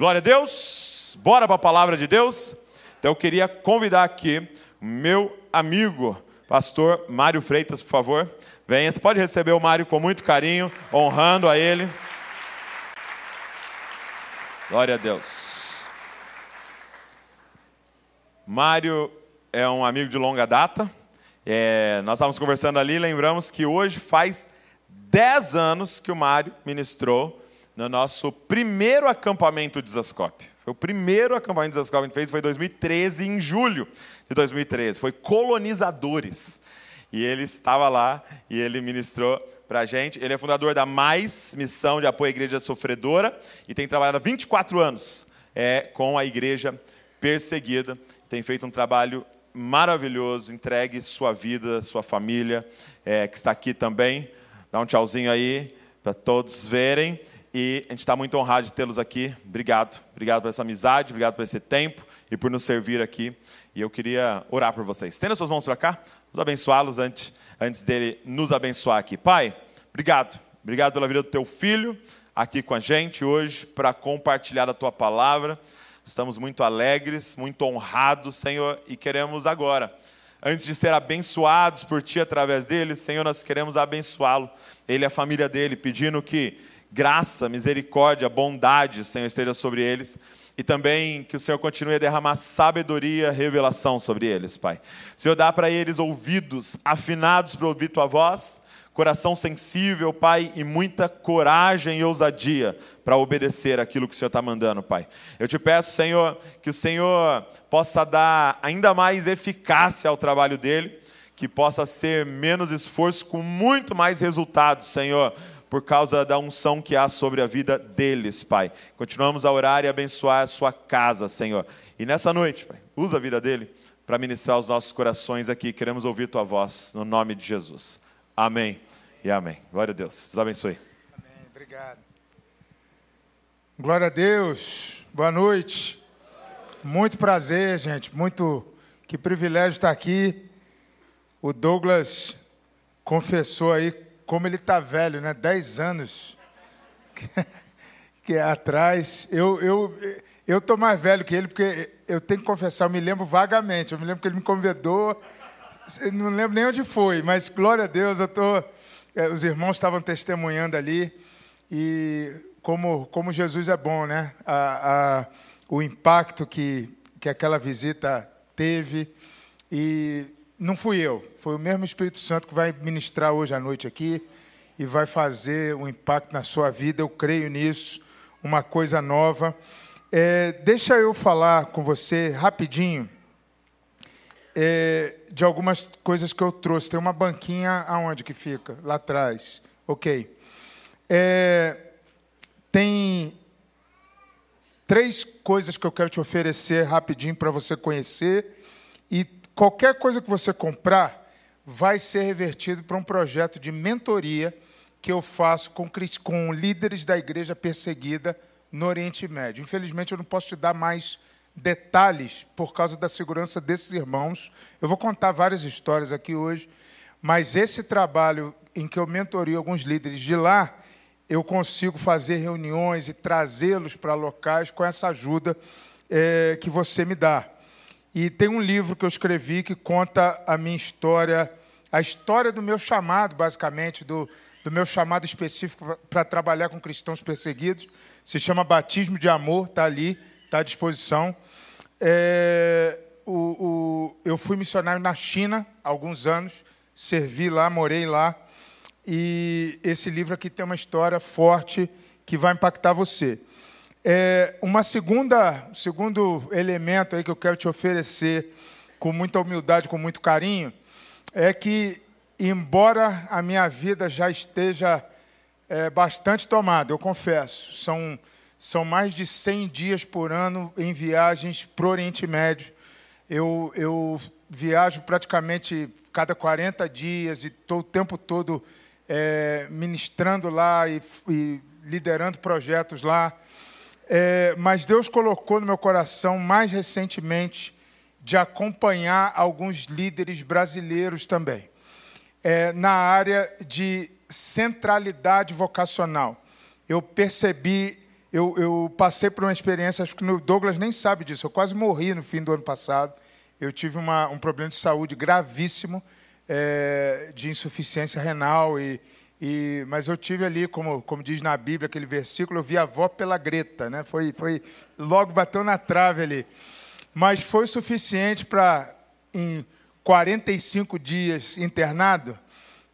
Glória a Deus. Bora para a palavra de Deus. Então eu queria convidar aqui o meu amigo, pastor Mário Freitas, por favor. Venha, você pode receber o Mário com muito carinho, honrando a ele. Glória a Deus. Mário é um amigo de longa data. É, nós estávamos conversando ali, lembramos que hoje faz 10 anos que o Mário ministrou no nosso primeiro acampamento de Zascope. Foi o primeiro acampamento de Zascope que a gente fez, foi em 2013, em julho de 2013. Foi Colonizadores. E ele estava lá e ele ministrou para a gente. Ele é fundador da Mais Missão de Apoio à Igreja Sofredora e tem trabalhado há 24 anos é, com a igreja perseguida. Tem feito um trabalho maravilhoso, entregue sua vida, sua família, é, que está aqui também. Dá um tchauzinho aí para todos verem. E a gente está muito honrado de tê-los aqui. Obrigado. Obrigado por essa amizade, obrigado por esse tempo e por nos servir aqui. E eu queria orar por vocês. As suas mãos para cá, vamos abençoá-los antes, antes dele nos abençoar aqui. Pai, obrigado. Obrigado pela vida do teu filho aqui com a gente hoje para compartilhar a tua palavra. Estamos muito alegres, muito honrados, Senhor, e queremos agora, antes de ser abençoados por ti através dele, Senhor, nós queremos abençoá-lo, ele e a família dele, pedindo que graça, misericórdia, bondade, Senhor, esteja sobre eles. E também que o Senhor continue a derramar sabedoria, revelação sobre eles, Pai. Senhor, dá para eles ouvidos afinados para ouvir tua voz, coração sensível, Pai, e muita coragem e ousadia para obedecer aquilo que o Senhor está mandando, Pai. Eu te peço, Senhor, que o Senhor possa dar ainda mais eficácia ao trabalho dele, que possa ser menos esforço com muito mais resultados, Senhor por causa da unção que há sobre a vida deles, Pai. Continuamos a orar e abençoar a sua casa, Senhor. E nessa noite, Pai, usa a vida dele para ministrar os nossos corações aqui. Queremos ouvir tua voz, no nome de Jesus. Amém e amém. Glória a Deus. Deus abençoe. Amém. Obrigado. Glória a Deus. Boa noite. Muito prazer, gente. Muito que privilégio estar aqui. O Douglas confessou aí como ele está velho, né? Dez anos que é atrás. Eu eu eu tô mais velho que ele porque eu tenho que confessar, eu me lembro vagamente. Eu me lembro que ele me convidou, não lembro nem onde foi, mas glória a Deus, eu tô. É, os irmãos estavam testemunhando ali e como como Jesus é bom, né? A, a, o impacto que que aquela visita teve e não fui eu, foi o mesmo Espírito Santo que vai ministrar hoje à noite aqui e vai fazer um impacto na sua vida, eu creio nisso, uma coisa nova. É, deixa eu falar com você rapidinho é, de algumas coisas que eu trouxe. Tem uma banquinha aonde que fica? Lá atrás. Ok. É, tem três coisas que eu quero te oferecer rapidinho para você conhecer e qualquer coisa que você comprar vai ser revertido para um projeto de mentoria que eu faço com, com líderes da igreja perseguida no Oriente Médio. Infelizmente, eu não posso te dar mais detalhes por causa da segurança desses irmãos. Eu vou contar várias histórias aqui hoje, mas esse trabalho em que eu mentorio alguns líderes de lá, eu consigo fazer reuniões e trazê-los para locais com essa ajuda é, que você me dá. E tem um livro que eu escrevi que conta a minha história, a história do meu chamado, basicamente, do, do meu chamado específico para trabalhar com cristãos perseguidos. Se chama Batismo de Amor, está ali, está à disposição. É, o, o, eu fui missionário na China há alguns anos, servi lá, morei lá. E esse livro aqui tem uma história forte que vai impactar você. É, uma segunda, segundo elemento aí que eu quero te oferecer com muita humildade, com muito carinho, é que embora a minha vida já esteja é, bastante tomada, eu confesso, são são mais de 100 dias por ano em viagens para o Oriente Médio. Eu, eu viajo praticamente cada 40 dias e estou o tempo todo é, ministrando lá e, e liderando projetos lá. É, mas Deus colocou no meu coração, mais recentemente, de acompanhar alguns líderes brasileiros também. é, na área de centralidade vocacional. Eu percebi, eu, eu passei por uma experiência, acho que o Douglas nem sabe disso, eu quase morri no fim do ano passado. Eu tive uma, um problema de saúde gravíssimo, é, de insuficiência renal, e, e, mas eu tive ali, como, como diz na Bíblia, aquele versículo, eu vi a avó pela greta, né? foi, foi logo bateu na trave ali. Mas foi suficiente para, em 45 dias internado,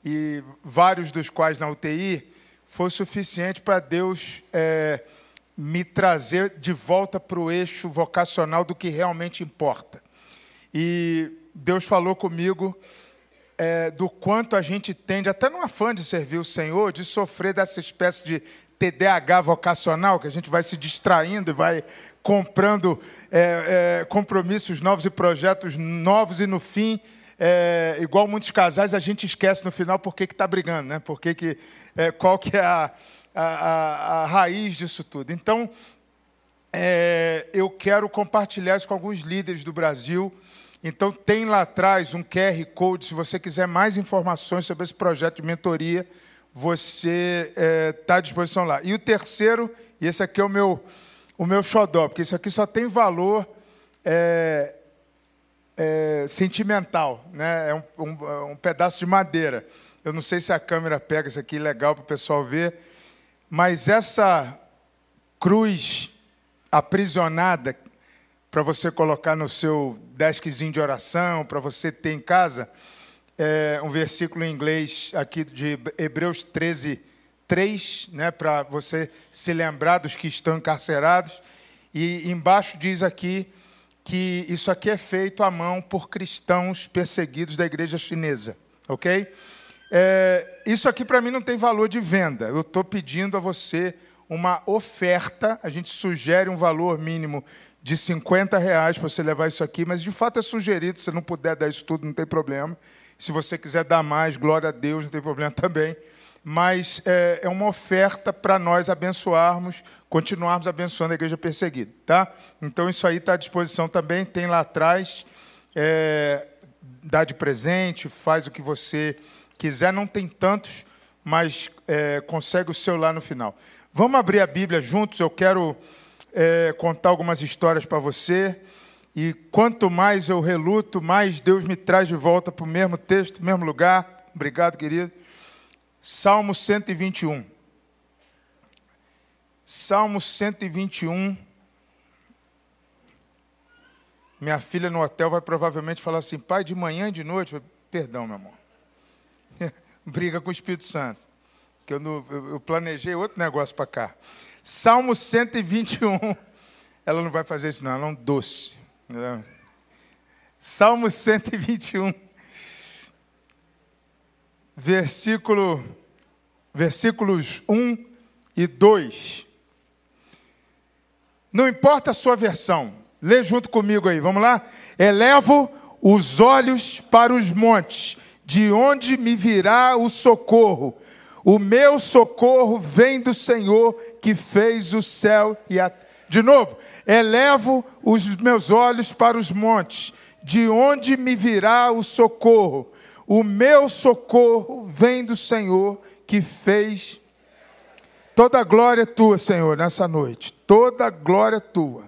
e vários dos quais na UTI, foi suficiente para Deus é, me trazer de volta para o eixo vocacional do que realmente importa. E Deus falou comigo é, do quanto a gente tende, até no afã de servir o Senhor, de sofrer dessa espécie de TDAH vocacional, que a gente vai se distraindo e vai comprando é, é, compromissos novos e projetos novos, e no fim é, igual muitos casais, a gente esquece no final por que está brigando, né? Por que que, é, qual que é a, a, a, a raiz disso tudo. Então, é, eu quero compartilhar isso com alguns líderes do Brasil. Então, tem lá atrás um QR Code. Se você quiser mais informações sobre esse projeto de mentoria, você está é, à disposição lá. E o terceiro, e esse aqui é o meu, o meu xodó, porque isso aqui só tem valor é, é, sentimental, né? é um, um, é um, pedaço de madeira. Eu não sei se a câmera pega isso aqui legal para o pessoal ver, mas essa cruz aprisionada para você colocar no seu deskzinho de oração, para você ter em casa, é um versículo em inglês aqui de Hebreus 13, 3, né, para você se lembrar dos que estão encarcerados. E embaixo diz aqui que isso aqui é feito à mão por cristãos perseguidos da igreja chinesa, ok? É, isso aqui para mim não tem valor de venda. Eu estou pedindo a você uma oferta. A gente sugere um valor mínimo de 50 reais para você levar isso aqui, mas de fato é sugerido. Se não puder dar isso tudo, não tem problema. Se você quiser dar mais, glória a Deus, não tem problema também. Mas é, é uma oferta para nós abençoarmos continuarmos abençoando a igreja perseguida, tá? Então isso aí está à disposição também, tem lá atrás, é, dá de presente, faz o que você quiser, não tem tantos, mas é, consegue o seu lá no final. Vamos abrir a Bíblia juntos, eu quero é, contar algumas histórias para você, e quanto mais eu reluto, mais Deus me traz de volta para o mesmo texto, mesmo lugar. Obrigado, querido. Salmo 121. Salmo 121. Minha filha no hotel vai provavelmente falar assim: pai, de manhã e de noite. Perdão, meu amor. Briga com o Espírito Santo. Que eu, não, eu planejei outro negócio para cá. Salmo 121. Ela não vai fazer isso, não. Ela é um doce. Salmo 121. Versículo, versículos 1 e 2. Não importa a sua versão. Lê junto comigo aí, vamos lá? Elevo os olhos para os montes, de onde me virá o socorro. O meu socorro vem do Senhor que fez o céu e a De novo, elevo os meus olhos para os montes, de onde me virá o socorro. O meu socorro vem do Senhor que fez Toda glória é tua, Senhor, nessa noite. Toda glória é tua.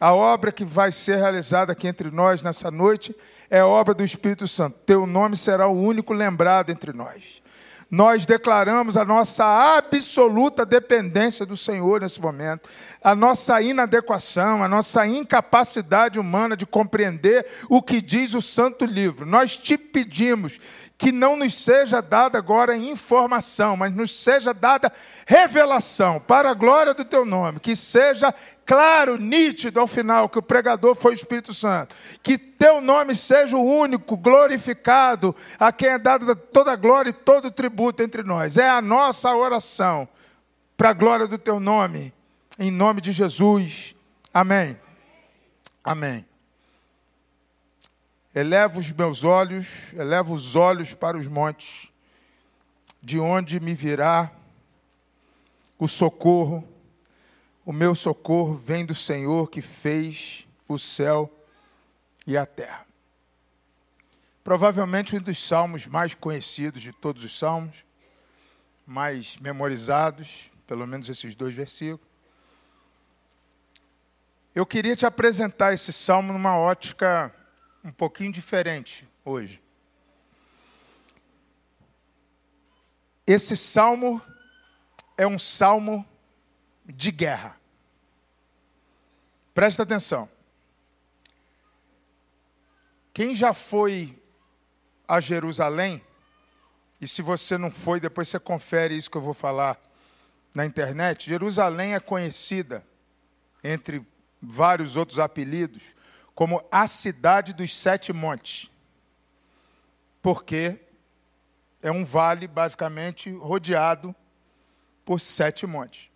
A obra que vai ser realizada aqui entre nós nessa noite é obra do Espírito Santo. Teu nome será o único lembrado entre nós. Nós declaramos a nossa absoluta dependência do Senhor nesse momento, a nossa inadequação, a nossa incapacidade humana de compreender o que diz o Santo Livro. Nós te pedimos que não nos seja dada agora informação, mas nos seja dada revelação para a glória do teu nome, que seja claro, nítido ao final que o pregador foi o Espírito Santo, que teu nome seja o único glorificado, a quem é dada toda a glória e todo o tributo entre nós. É a nossa oração para a glória do teu nome, em nome de Jesus. Amém. Amém. Elevo os meus olhos, elevo os olhos para os montes, de onde me virá o socorro. O meu socorro vem do Senhor que fez o céu e a terra. provavelmente um dos salmos mais conhecidos de todos os salmos, mais memorizados, pelo menos esses dois versículos. Eu queria te apresentar esse salmo numa ótica um pouquinho diferente hoje. Esse salmo é um salmo de guerra. Presta atenção. Quem já foi a Jerusalém, e se você não foi, depois você confere isso que eu vou falar na internet. Jerusalém é conhecida, entre vários outros apelidos, como a cidade dos sete montes. Porque é um vale basicamente rodeado por sete montes.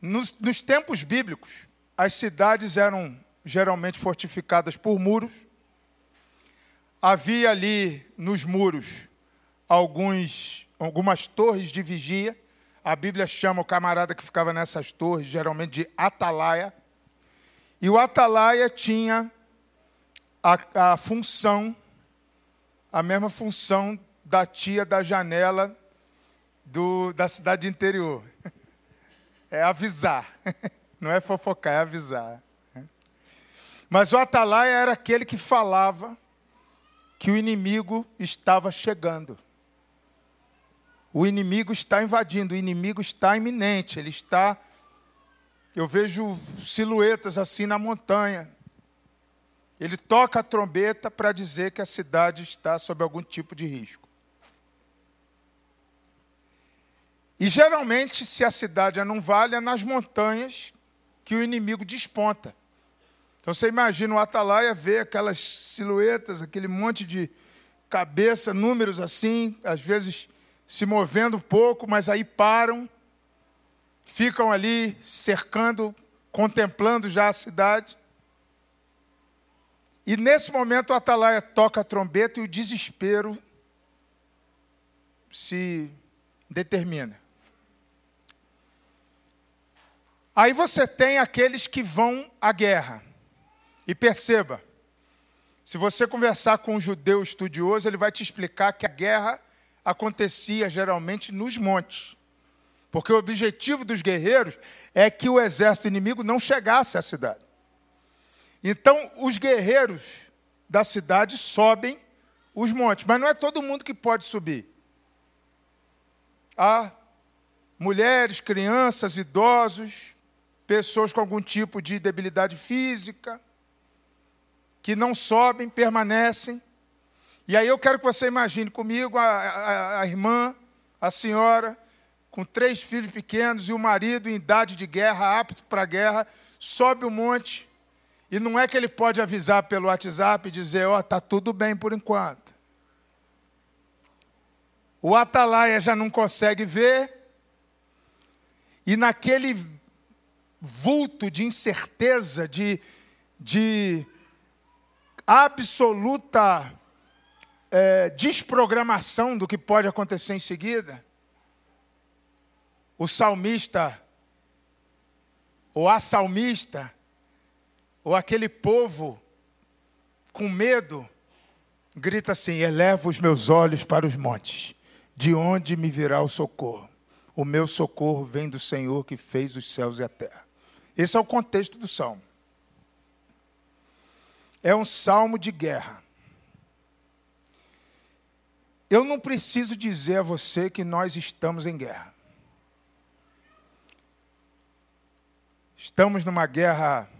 Nos, nos, tempos bíblicos, as cidades eram geralmente fortificadas por muros. Havia ali nos muros alguns, algumas torres de vigia. A Bíblia chama o camarada que ficava nessas torres, geralmente de atalaia. E o atalaia tinha a, a função, a mesma função da tia da janela do, da cidade interior. É avisar. Não é fofocar, é avisar. Mas o atalaia era aquele que falava que o inimigo estava chegando. O inimigo está invadindo, o inimigo está iminente, ele está eu vejo silhuetas assim na montanha. Ele toca a trombeta para dizer que a cidade está sob algum tipo de risco. E geralmente, se a cidade é num vale, é nas montanhas que o inimigo desponta. Então você imagina o atalaia ver aquelas silhuetas, aquele monte de cabeça, números assim, às vezes se movendo um pouco, mas aí param ficam ali cercando, contemplando já a cidade. E nesse momento o atalaia toca a trombeta e o desespero se determina. Aí você tem aqueles que vão à guerra. E perceba, se você conversar com um judeu estudioso, ele vai te explicar que a guerra acontecia geralmente nos montes. Porque o objetivo dos guerreiros é que o exército inimigo não chegasse à cidade. Então, os guerreiros da cidade sobem os montes, mas não é todo mundo que pode subir. Há mulheres, crianças, idosos, pessoas com algum tipo de debilidade física, que não sobem, permanecem. E aí eu quero que você imagine comigo a, a, a irmã, a senhora, com três filhos pequenos e o marido em idade de guerra, apto para a guerra, sobe o monte e não é que ele pode avisar pelo WhatsApp e dizer: Ó, oh, está tudo bem por enquanto. O atalaia já não consegue ver, e naquele vulto de incerteza, de, de absoluta é, desprogramação do que pode acontecer em seguida, o salmista, ou a salmista, ou aquele povo com medo, grita assim: Eleva os meus olhos para os montes, de onde me virá o socorro? O meu socorro vem do Senhor que fez os céus e a terra. Esse é o contexto do salmo. É um salmo de guerra. Eu não preciso dizer a você que nós estamos em guerra. Estamos numa guerra,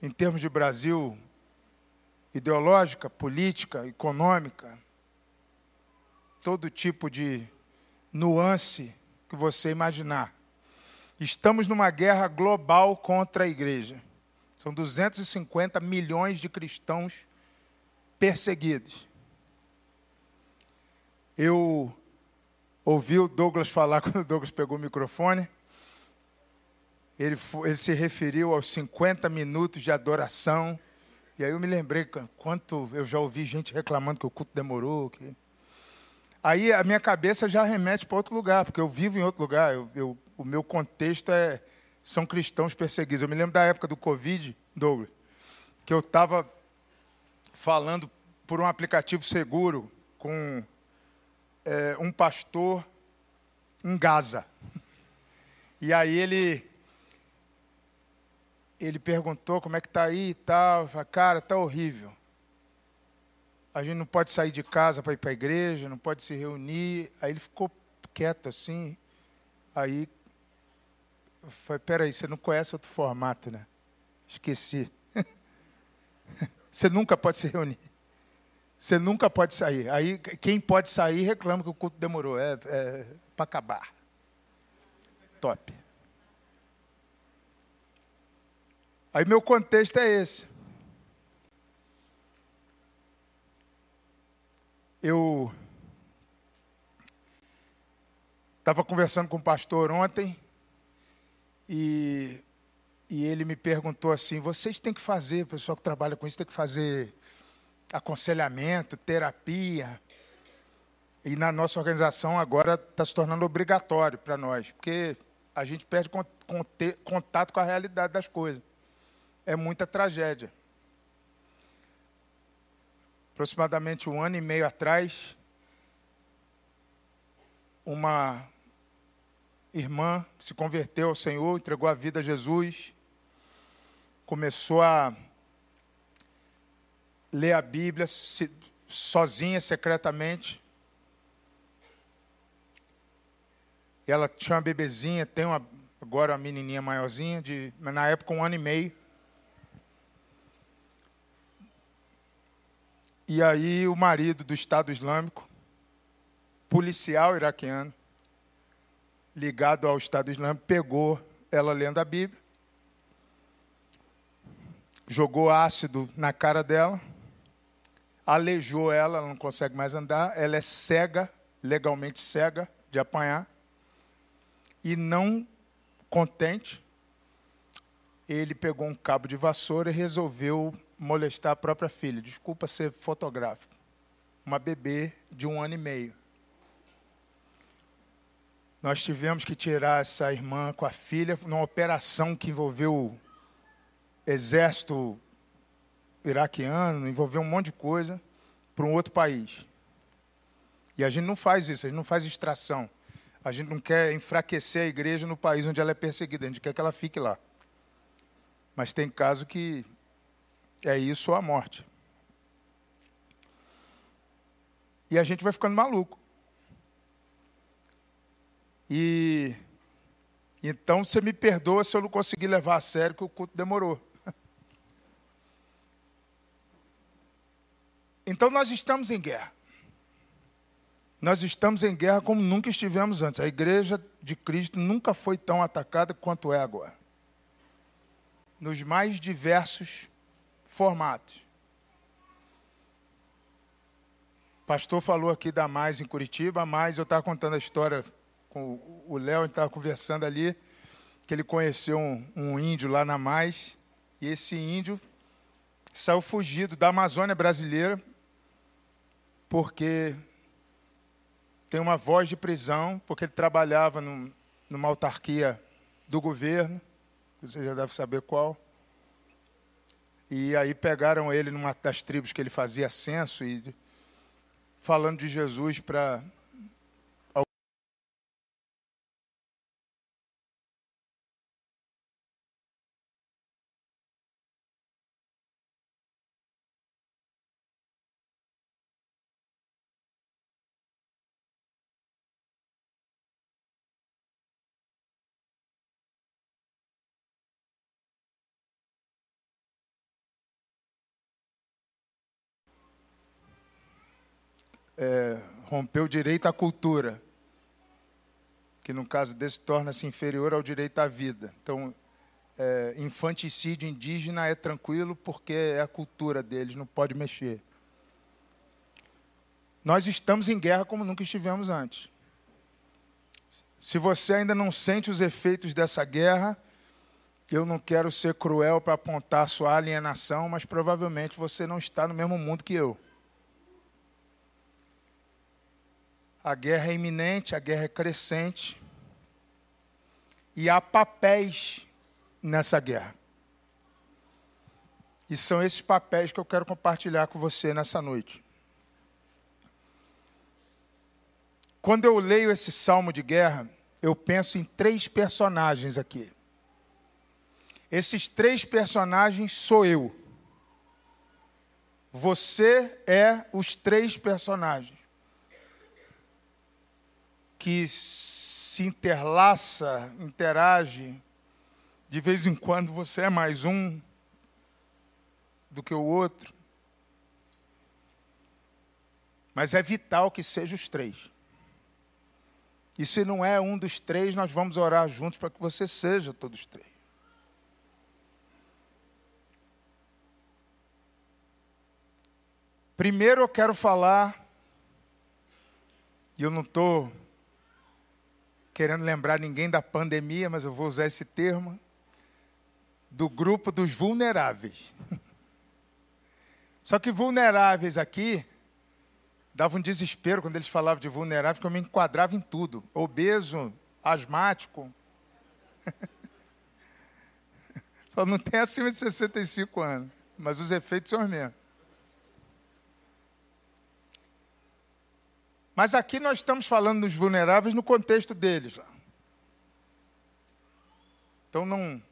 em termos de Brasil, ideológica, política, econômica, todo tipo de nuance que você imaginar. Estamos numa guerra global contra a igreja. São 250 milhões de cristãos perseguidos. Eu ouvi o Douglas falar quando o Douglas pegou o microfone ele, ele se referiu aos 50 minutos de adoração. E aí eu me lembrei quanto eu já ouvi gente reclamando que o culto demorou. Que... Aí a minha cabeça já remete para outro lugar, porque eu vivo em outro lugar. Eu, eu, o meu contexto é são cristãos perseguidos. Eu me lembro da época do Covid, Douglas, que eu estava falando por um aplicativo seguro com é, um pastor em Gaza. E aí ele ele perguntou como é que tá aí e tal. Eu falei, cara, tá horrível. A gente não pode sair de casa para ir para a igreja, não pode se reunir. Aí ele ficou quieto assim. Aí eu peraí, você não conhece outro formato, né? Esqueci. você nunca pode se reunir. Você nunca pode sair. Aí quem pode sair reclama que o culto demorou. É, é para acabar. Top. Aí meu contexto é esse. Eu estava conversando com o pastor ontem e, e ele me perguntou assim: vocês têm que fazer, o pessoal que trabalha com isso tem que fazer aconselhamento, terapia. E na nossa organização agora está se tornando obrigatório para nós, porque a gente perde contato com a realidade das coisas. É muita tragédia. Aproximadamente um ano e meio atrás, uma irmã se converteu ao Senhor, entregou a vida a Jesus, começou a ler a Bíblia sozinha, secretamente. E ela tinha uma bebezinha, tem uma, agora uma menininha maiorzinha, de, na época um ano e meio. E aí o marido do Estado Islâmico, policial iraquiano, ligado ao Estado Islâmico, pegou ela lendo a Bíblia, jogou ácido na cara dela aleijou ela, ela não consegue mais andar, ela é cega, legalmente cega de apanhar. E não contente, ele pegou um cabo de vassoura e resolveu molestar a própria filha. Desculpa ser fotográfico. Uma bebê de um ano e meio. Nós tivemos que tirar essa irmã com a filha numa operação que envolveu exército iraquiano, envolveu um monte de coisa para um outro país. E a gente não faz isso, a gente não faz extração. A gente não quer enfraquecer a igreja no país onde ela é perseguida, a gente quer que ela fique lá. Mas tem caso que é isso ou a morte. E a gente vai ficando maluco. E então você me perdoa se eu não conseguir levar a sério que o culto demorou. Então nós estamos em guerra. Nós estamos em guerra como nunca estivemos antes. A igreja de Cristo nunca foi tão atacada quanto é agora. Nos mais diversos formatos. O pastor falou aqui da Mais em Curitiba. Mais, eu estava contando a história com o Léo, a gente estava conversando ali, que ele conheceu um, um índio lá na Mais. E esse índio saiu fugido da Amazônia brasileira porque tem uma voz de prisão, porque ele trabalhava num, numa autarquia do governo, você já deve saber qual. E aí pegaram ele numa das tribos que ele fazia censo e falando de Jesus para é, rompeu o direito à cultura, que no caso desse torna-se inferior ao direito à vida. Então, é, infanticídio indígena é tranquilo porque é a cultura deles, não pode mexer. Nós estamos em guerra como nunca estivemos antes. Se você ainda não sente os efeitos dessa guerra, eu não quero ser cruel para apontar sua alienação, mas provavelmente você não está no mesmo mundo que eu. A guerra é iminente, a guerra é crescente. E há papéis nessa guerra. E são esses papéis que eu quero compartilhar com você nessa noite. Quando eu leio esse salmo de guerra, eu penso em três personagens aqui. Esses três personagens sou eu. Você é os três personagens que se interlaça, interage. De vez em quando você é mais um do que o outro. Mas é vital que seja os três. E se não é um dos três, nós vamos orar juntos para que você seja todos três. Primeiro eu quero falar, e eu não estou querendo lembrar ninguém da pandemia, mas eu vou usar esse termo, do grupo dos vulneráveis. Só que vulneráveis aqui dava um desespero quando eles falavam de vulnerável, que eu me enquadrava em tudo. Obeso, asmático. Só não tem acima de 65 anos. Mas os efeitos são os mesmos. Mas aqui nós estamos falando dos vulneráveis no contexto deles. Então não,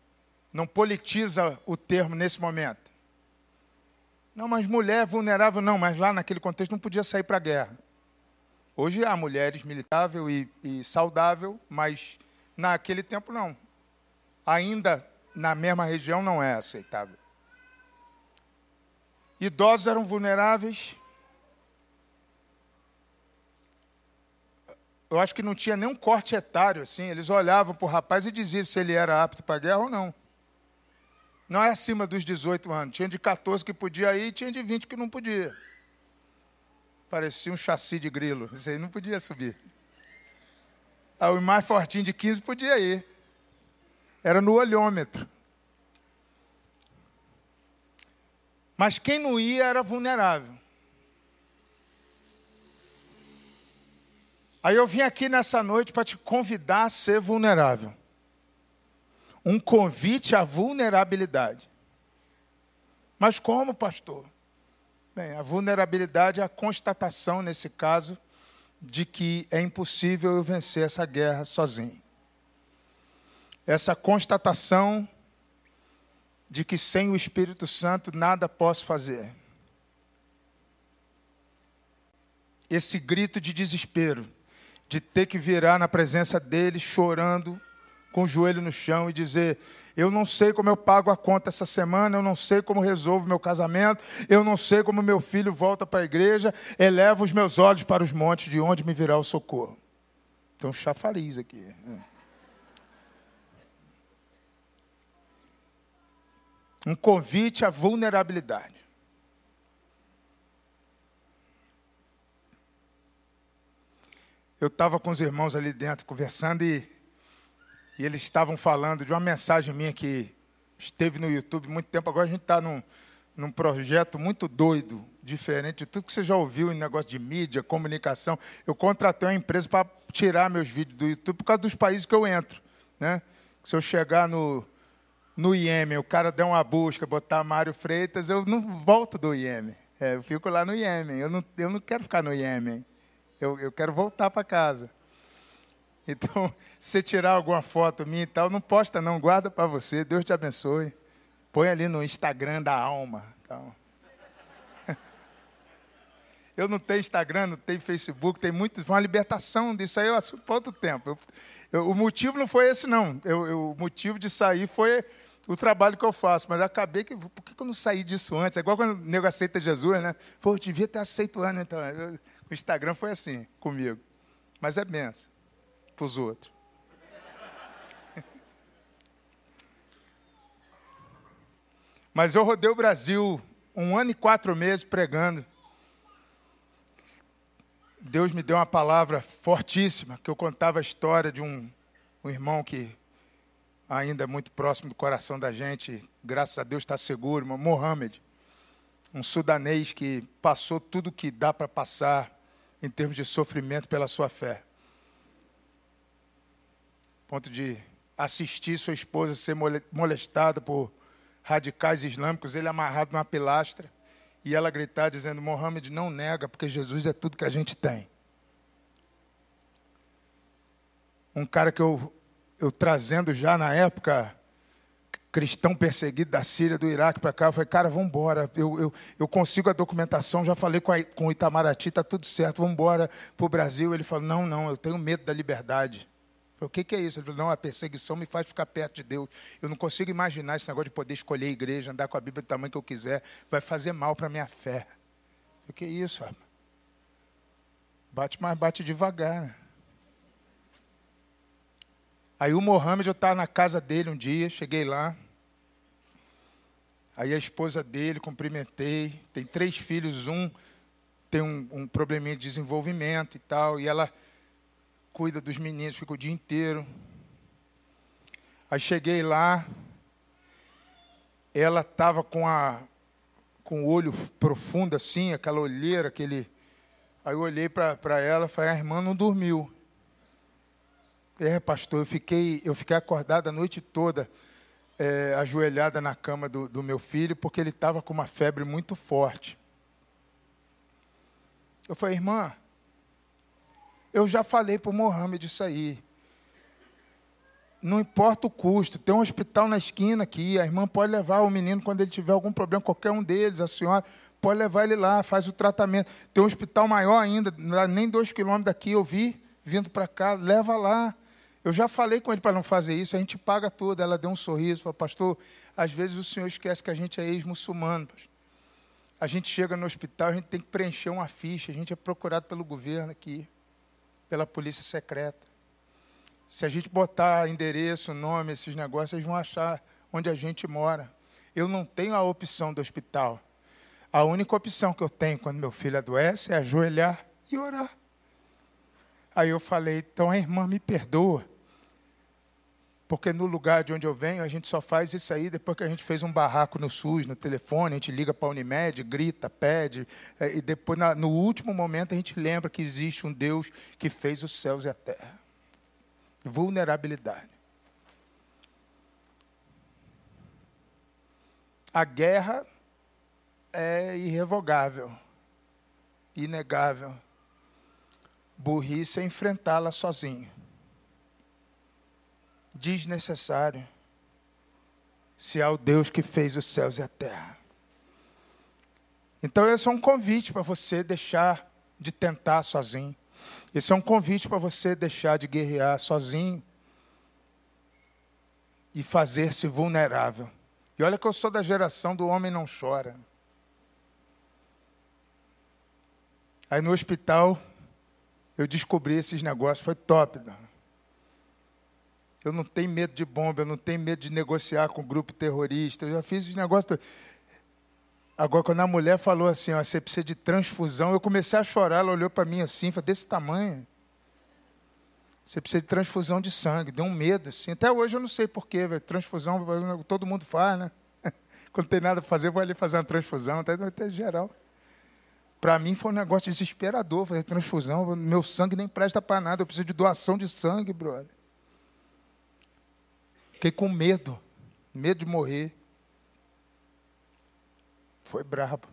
não politiza o termo nesse momento. Não, mas mulher vulnerável não, mas lá naquele contexto não podia sair para a guerra. Hoje há mulheres militável e, e saudável, mas naquele tempo não. Ainda na mesma região não é aceitável. Idosos eram vulneráveis. Eu acho que não tinha nenhum corte etário assim. Eles olhavam para o rapaz e diziam se ele era apto para a guerra ou não. Não é acima dos 18 anos. Tinha de 14 que podia ir e tinha de 20 que não podia. Parecia um chassi de grilo. Esse aí não podia subir. Ah, o mais fortinho de 15 podia ir. Era no olhômetro. Mas quem não ia era vulnerável. Aí eu vim aqui nessa noite para te convidar a ser vulnerável um convite à vulnerabilidade. Mas como, pastor? Bem, a vulnerabilidade é a constatação, nesse caso, de que é impossível eu vencer essa guerra sozinho. Essa constatação de que sem o Espírito Santo nada posso fazer. Esse grito de desespero, de ter que virar na presença dele chorando, com o joelho no chão e dizer: Eu não sei como eu pago a conta essa semana, eu não sei como resolvo meu casamento, eu não sei como meu filho volta para a igreja, elevo os meus olhos para os montes, de onde me virá o socorro. Tem um chafariz aqui. Um convite à vulnerabilidade. Eu estava com os irmãos ali dentro conversando e e eles estavam falando de uma mensagem minha que esteve no YouTube muito tempo. Agora a gente está num, num projeto muito doido, diferente de tudo que você já ouviu em negócio de mídia, comunicação. Eu contratei uma empresa para tirar meus vídeos do YouTube por causa dos países que eu entro. Né? Se eu chegar no, no Iêmen, o cara der uma busca, botar Mário Freitas, eu não volto do Iêmen. É, eu fico lá no Iêmen. Eu não, eu não quero ficar no Iêmen. Eu, eu quero voltar para casa. Então, se você tirar alguma foto minha e tal, não posta não, guarda para você, Deus te abençoe. Põe ali no Instagram da alma. Então. Eu não tenho Instagram, não tenho Facebook, tem muitos, uma libertação disso aí, eu assunto para outro tempo. Eu, eu, o motivo não foi esse, não. Eu, o motivo de sair foi o trabalho que eu faço, mas acabei que. Por que eu não saí disso antes? É igual quando o nego aceita Jesus, né? Pô, eu devia ter aceito antes, então. O Instagram foi assim comigo. Mas é benção para os outros. Mas eu rodei o Brasil um ano e quatro meses pregando. Deus me deu uma palavra fortíssima, que eu contava a história de um, um irmão que ainda é muito próximo do coração da gente, graças a Deus está seguro, Mohamed, um sudanês que passou tudo que dá para passar em termos de sofrimento pela sua fé ponto de assistir sua esposa ser molestada por radicais islâmicos, ele amarrado numa pilastra, e ela gritar dizendo: Mohammed não nega, porque Jesus é tudo que a gente tem. Um cara que eu, eu trazendo já na época, cristão perseguido da Síria, do Iraque para cá, eu falei, cara, vamos embora, eu, eu, eu consigo a documentação, já falei com, a, com o Itamaraty, está tudo certo, vamos embora para o Brasil. Ele falou, não, não, eu tenho medo da liberdade. Falei, o que, que é isso? Ele falou, não, a perseguição me faz ficar perto de Deus. Eu não consigo imaginar esse negócio de poder escolher a igreja, andar com a Bíblia do tamanho que eu quiser, vai fazer mal para a minha fé. O que é isso, rapaz? Bate, mas bate devagar. Né? Aí o Mohamed, eu estava na casa dele um dia, cheguei lá. Aí a esposa dele, cumprimentei. Tem três filhos, um tem um, um probleminha de desenvolvimento e tal. E ela cuida dos meninos, fica o dia inteiro. Aí cheguei lá, ela estava com, a, com o olho profundo assim, aquela olheira, aquele. Aí eu olhei para ela e falei, a irmã não dormiu. É, pastor, eu fiquei, eu fiquei acordada a noite toda, é, ajoelhada na cama do, do meu filho, porque ele estava com uma febre muito forte. Eu falei, irmã, eu já falei para o Mohamed isso aí. Não importa o custo, tem um hospital na esquina aqui, a irmã pode levar o menino quando ele tiver algum problema, qualquer um deles, a senhora pode levar ele lá, faz o tratamento. Tem um hospital maior ainda, nem dois quilômetros daqui, eu vi, vindo para cá, leva lá. Eu já falei com ele para não fazer isso, a gente paga tudo. Ela deu um sorriso, falou, pastor, às vezes o senhor esquece que a gente é ex-muçulmano. A gente chega no hospital, a gente tem que preencher uma ficha, a gente é procurado pelo governo aqui, pela polícia secreta. Se a gente botar endereço, nome, esses negócios, eles vão achar onde a gente mora. Eu não tenho a opção do hospital. A única opção que eu tenho quando meu filho adoece é ajoelhar e orar. Aí eu falei, então a irmã me perdoa porque no lugar de onde eu venho, a gente só faz isso aí depois que a gente fez um barraco no SUS, no telefone, a gente liga para a Unimed, grita, pede, é, e depois, no último momento, a gente lembra que existe um Deus que fez os céus e a terra. Vulnerabilidade. A guerra é irrevogável, inegável. Burrice é enfrentá-la sozinho desnecessário se há o Deus que fez os céus e a terra. Então, esse é um convite para você deixar de tentar sozinho. Esse é um convite para você deixar de guerrear sozinho e fazer-se vulnerável. E olha que eu sou da geração do homem não chora. Aí no hospital eu descobri esses negócios, foi top. Eu não tenho medo de bomba, eu não tenho medo de negociar com grupo terrorista. Eu já fiz os negócios. Agora, quando a mulher falou assim, ó, você precisa de transfusão, eu comecei a chorar. Ela olhou para mim assim, falou, desse tamanho. Você precisa de transfusão de sangue. Deu um medo, assim. Até hoje eu não sei porquê, transfusão, todo mundo faz, né? Quando tem nada a fazer, vou ali fazer uma transfusão, até, até geral. Para mim foi um negócio desesperador fazer transfusão. Meu sangue nem presta para nada, eu preciso de doação de sangue, brother. Fiquei com medo, medo de morrer. Foi brabo.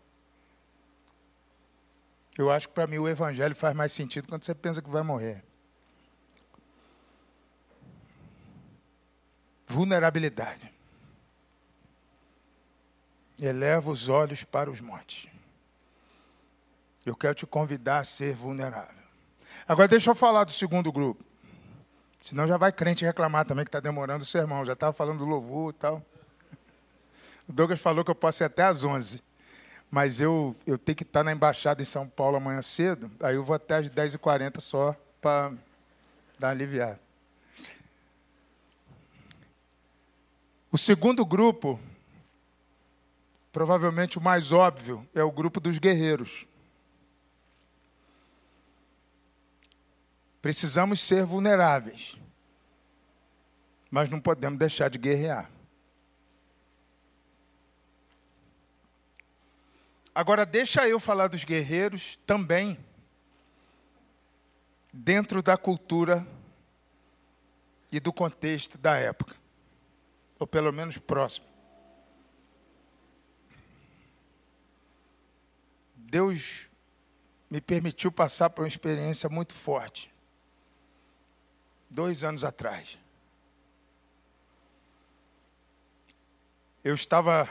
Eu acho que para mim o evangelho faz mais sentido quando você pensa que vai morrer. Vulnerabilidade. Eleva os olhos para os montes. Eu quero te convidar a ser vulnerável. Agora deixa eu falar do segundo grupo. Senão já vai crente reclamar também que está demorando o sermão. Já estava falando do louvor e tal. O Douglas falou que eu posso ir até às 11. Mas eu, eu tenho que estar na embaixada em São Paulo amanhã cedo. Aí eu vou até às 10h40 só para dar aliviar. O segundo grupo, provavelmente o mais óbvio, é o grupo dos guerreiros. Precisamos ser vulneráveis, mas não podemos deixar de guerrear. Agora, deixa eu falar dos guerreiros também, dentro da cultura e do contexto da época, ou pelo menos próximo. Deus me permitiu passar por uma experiência muito forte. Dois anos atrás. Eu estava,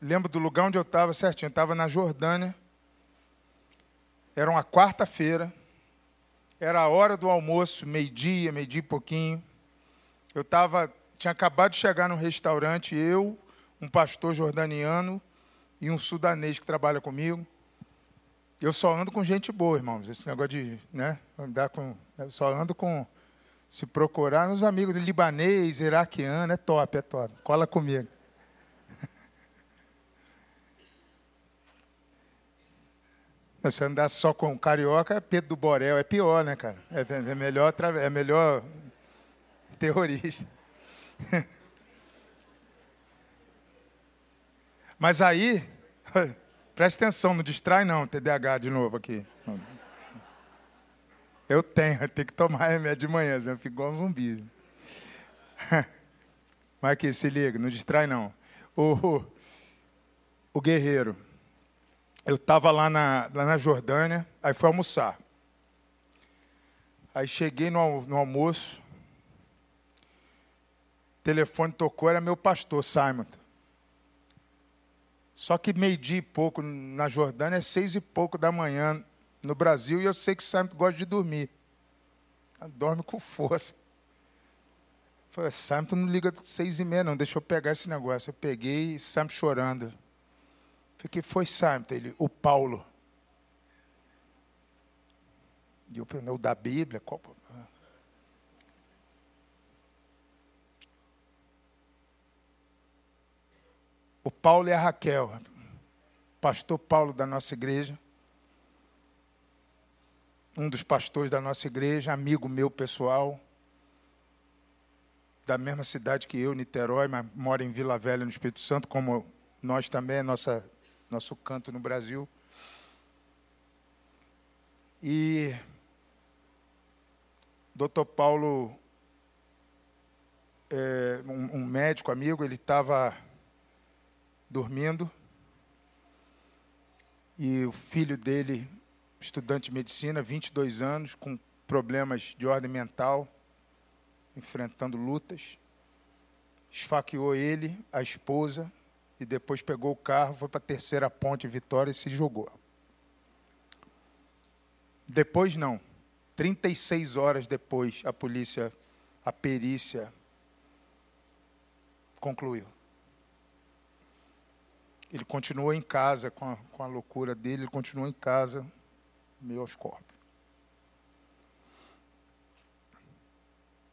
lembro do lugar onde eu estava certinho, eu estava na Jordânia. Era uma quarta-feira, era a hora do almoço, meio-dia, meio-dia e pouquinho. Eu estava, tinha acabado de chegar no restaurante, eu, um pastor jordaniano e um sudanês que trabalha comigo. Eu só ando com gente boa, irmãos. Esse negócio de né, andar com. Só ando com. Se procurar nos amigos de libanês, iraquiano, é top, é top. Cola comigo. Se andar só com carioca, Pedro do Borel, é pior, né, cara? É, é melhor, é melhor terrorista. Mas aí, preste atenção, não distrai não, TDAH de novo aqui. Eu tenho, eu tenho que tomar remédio de manhã, senão eu fico igual um zumbi. Mas aqui, se liga, não distrai não. O, o guerreiro, eu estava lá na, lá na Jordânia, aí fui almoçar. Aí cheguei no, no almoço, telefone tocou, era meu pastor, Simon. Só que meio-dia e pouco na Jordânia é seis e pouco da manhã no Brasil e eu sei que Simon gosta de dormir. Dorme com força. Falei, tu não liga seis e meia, não, deixa eu pegar esse negócio. Eu peguei Simon chorando. Falei, que foi Simon? Ele, o Paulo. E eu o da Bíblia? Qual? O Paulo e a Raquel, pastor Paulo da nossa igreja, um dos pastores da nossa igreja, amigo meu pessoal, da mesma cidade que eu, Niterói, mas mora em Vila Velha, no Espírito Santo, como nós também, nossa, nosso canto no Brasil. E Dr. Paulo, é, um, um médico amigo, ele estava dormindo. E o filho dele, estudante de medicina, 22 anos, com problemas de ordem mental, enfrentando lutas, esfaqueou ele, a esposa, e depois pegou o carro, foi para a terceira ponte Vitória e se jogou. Depois não. 36 horas depois, a polícia, a perícia concluiu. Ele continuou em casa com a, com a loucura dele, ele continuou em casa, aos corpos.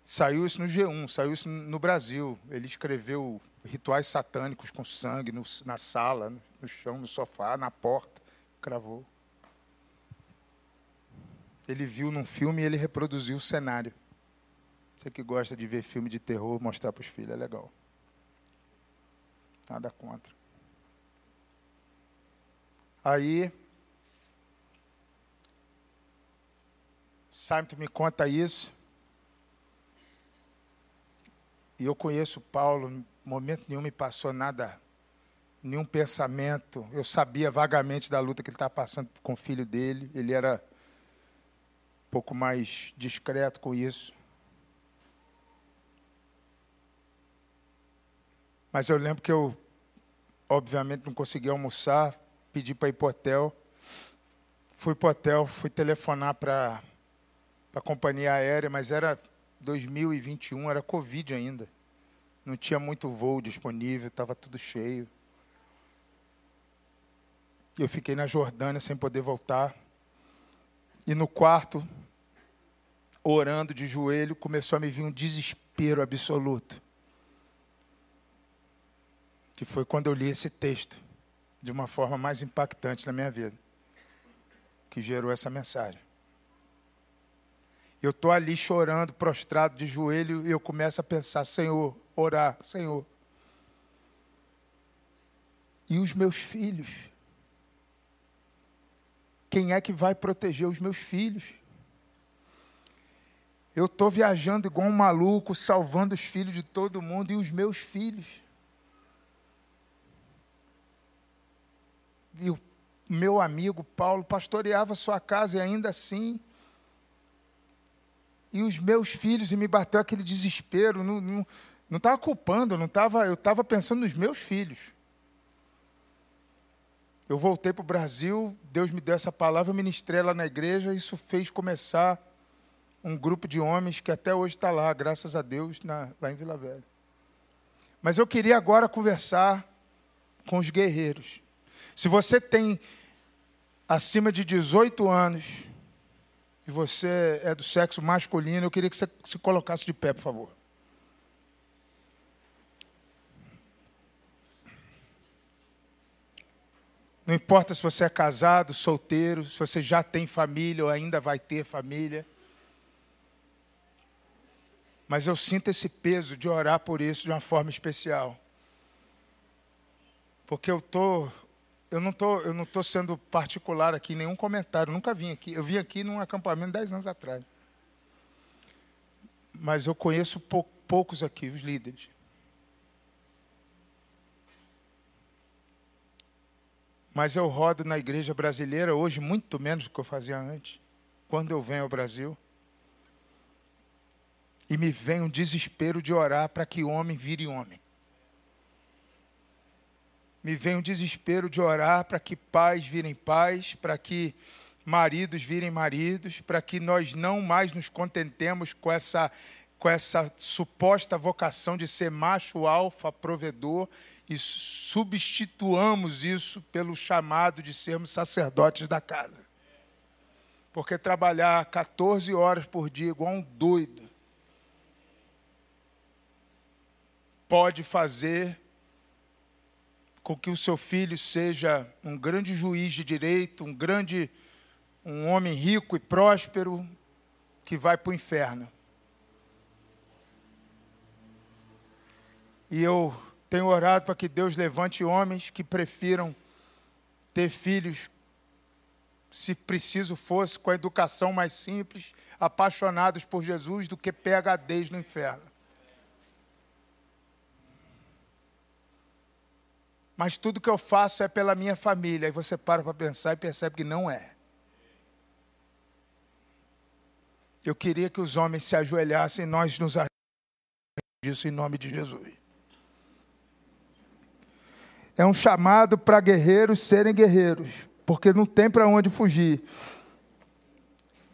Saiu isso no G1, saiu isso no Brasil. Ele escreveu rituais satânicos com sangue no, na sala, no chão, no sofá, na porta. Cravou. Ele viu num filme e ele reproduziu o cenário. Você que gosta de ver filme de terror, mostrar para os filhos, é legal. Nada contra. Aí, Simon me conta isso. E eu conheço Paulo, momento nenhum me passou nada, nenhum pensamento. Eu sabia vagamente da luta que ele estava passando com o filho dele. Ele era um pouco mais discreto com isso. Mas eu lembro que eu, obviamente, não consegui almoçar pedi para ir para o hotel. Fui para o hotel, fui telefonar para a companhia aérea, mas era 2021, era Covid ainda. Não tinha muito voo disponível, estava tudo cheio. Eu fiquei na Jordânia sem poder voltar. E no quarto, orando de joelho, começou a me vir um desespero absoluto. Que foi quando eu li esse texto de uma forma mais impactante na minha vida, que gerou essa mensagem. Eu estou ali chorando, prostrado de joelho, e eu começo a pensar: Senhor, orar, Senhor. E os meus filhos? Quem é que vai proteger os meus filhos? Eu estou viajando igual um maluco, salvando os filhos de todo mundo e os meus filhos. E o meu amigo Paulo pastoreava sua casa e ainda assim. E os meus filhos, e me bateu aquele desespero. Não estava culpando, não tava, eu estava pensando nos meus filhos. Eu voltei para o Brasil, Deus me deu essa palavra, eu ministrei lá na igreja, isso fez começar um grupo de homens que até hoje está lá, graças a Deus, na, lá em Vila Velha. Mas eu queria agora conversar com os guerreiros. Se você tem acima de 18 anos e você é do sexo masculino, eu queria que você se colocasse de pé, por favor. Não importa se você é casado, solteiro, se você já tem família ou ainda vai ter família. Mas eu sinto esse peso de orar por isso de uma forma especial. Porque eu tô, eu não tô, eu não tô sendo particular aqui, nenhum comentário, nunca vim aqui. Eu vim aqui num acampamento dez anos atrás. Mas eu conheço pou, poucos aqui, os líderes. Mas eu rodo na igreja brasileira hoje muito menos do que eu fazia antes, quando eu venho ao Brasil. E me vem um desespero de orar para que homem vire homem me vem um desespero de orar para que pais virem pais, para que maridos virem maridos, para que nós não mais nos contentemos com essa, com essa suposta vocação de ser macho alfa, provedor, e substituamos isso pelo chamado de sermos sacerdotes da casa. Porque trabalhar 14 horas por dia igual um doido pode fazer com que o seu filho seja um grande juiz de direito, um grande um homem rico e próspero que vai para o inferno. E eu tenho orado para que Deus levante homens que prefiram ter filhos, se preciso fosse, com a educação mais simples, apaixonados por Jesus, do que PHDs no inferno. Mas tudo que eu faço é pela minha família. Aí você para para pensar e percebe que não é. Eu queria que os homens se ajoelhassem e nós nos disso em nome de Jesus. É um chamado para guerreiros serem guerreiros, porque não tem para onde fugir.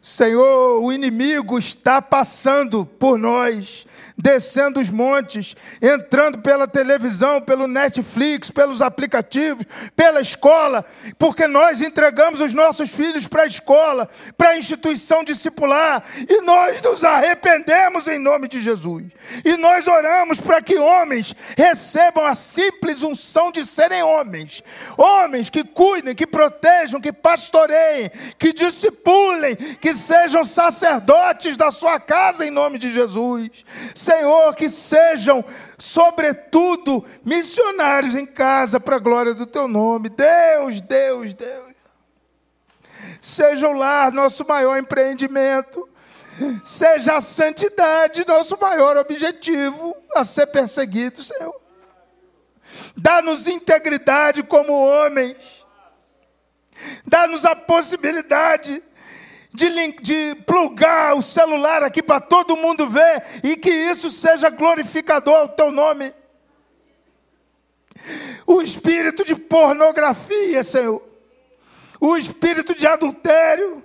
Senhor, o inimigo está passando por nós, descendo os montes, entrando pela televisão, pelo Netflix, pelos aplicativos, pela escola, porque nós entregamos os nossos filhos para a escola, para a instituição discipular, e nós nos arrependemos em nome de Jesus. E nós oramos para que homens recebam a simples unção de serem homens, homens que cuidem, que protejam, que pastoreiem, que discipulem, que que sejam sacerdotes da sua casa em nome de Jesus. Senhor, que sejam, sobretudo, missionários em casa para a glória do teu nome. Deus, Deus, Deus. Seja o lar nosso maior empreendimento. Seja a santidade nosso maior objetivo a ser perseguido, Senhor. Dá-nos integridade como homens. Dá-nos a possibilidade de, de plugar o celular aqui para todo mundo ver e que isso seja glorificador ao teu nome. O espírito de pornografia, Senhor. O espírito de adultério.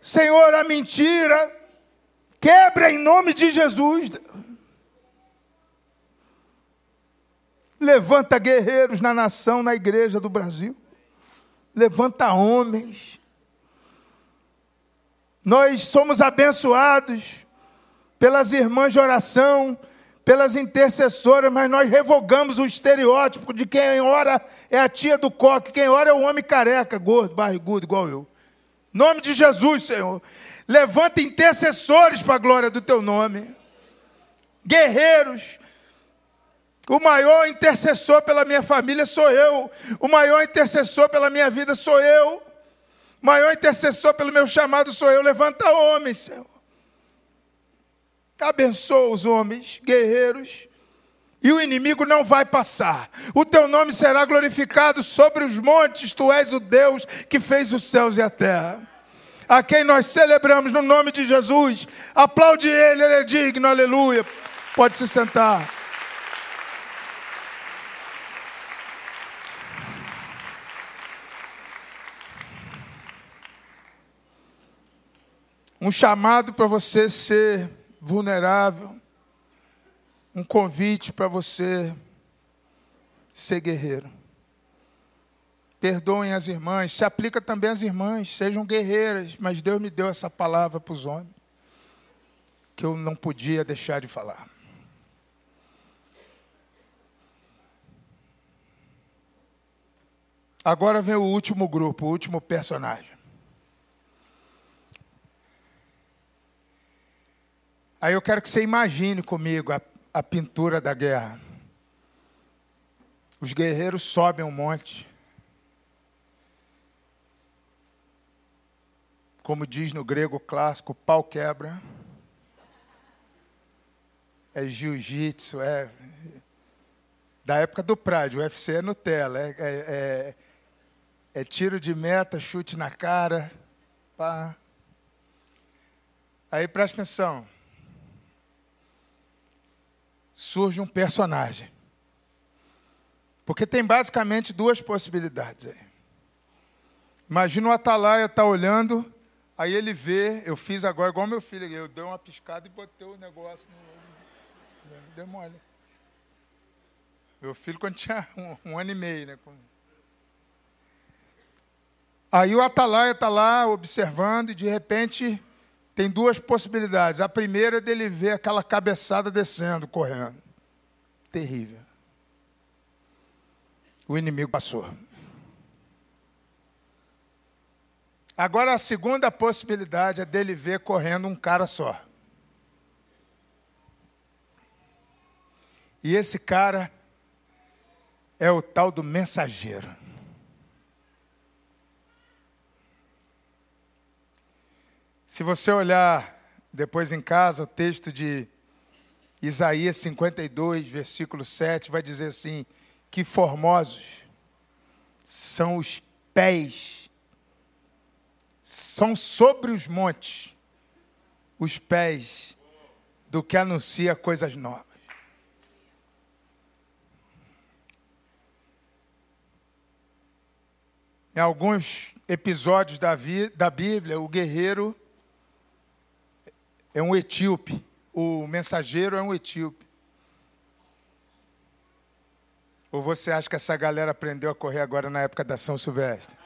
Senhor, a mentira. Quebra em nome de Jesus. Levanta guerreiros na nação, na igreja do Brasil. Levanta homens nós somos abençoados pelas irmãs de oração, pelas intercessoras, mas nós revogamos o estereótipo de quem ora é a tia do coque, quem ora é o homem careca, gordo, barrigudo, igual eu. Nome de Jesus, Senhor. Levanta intercessores para a glória do teu nome. Guerreiros. O maior intercessor pela minha família sou eu. O maior intercessor pela minha vida sou eu maior intercessor pelo meu chamado sou eu. Levanta homens, Senhor. Abençoa os homens, guerreiros, e o inimigo não vai passar. O teu nome será glorificado sobre os montes, tu és o Deus que fez os céus e a terra. A quem nós celebramos no nome de Jesus. Aplaude ele, ele é digno, aleluia. Pode se sentar. Um chamado para você ser vulnerável, um convite para você ser guerreiro. Perdoem as irmãs, se aplica também às irmãs, sejam guerreiras, mas Deus me deu essa palavra para os homens, que eu não podia deixar de falar. Agora vem o último grupo, o último personagem. Aí eu quero que você imagine comigo a, a pintura da guerra. Os guerreiros sobem um monte. Como diz no grego clássico, pau quebra. É jiu-jitsu, é. Da época do Pride, o UFC é Nutella. É, é, é, é tiro de meta, chute na cara. Pá. Aí presta atenção surge um personagem. Porque tem basicamente duas possibilidades aí. Imagina o Atalaia tá olhando, aí ele vê, eu fiz agora igual meu filho, eu dei uma piscada e botei o negócio no. Deu mole. Meu filho quando tinha um, um ano e meio, né? Aí o Atalaia está lá observando e de repente tem duas possibilidades. A primeira é dele ver aquela cabeçada descendo, correndo. Terrível. O inimigo passou. Agora a segunda possibilidade é dele ver correndo um cara só. E esse cara é o tal do mensageiro. Se você olhar depois em casa o texto de Isaías 52, versículo 7, vai dizer assim: Que formosos são os pés, são sobre os montes os pés do que anuncia coisas novas. Em alguns episódios da, da Bíblia, o guerreiro é um etíope. O mensageiro é um etíope. Ou você acha que essa galera aprendeu a correr agora na época da São Silvestre?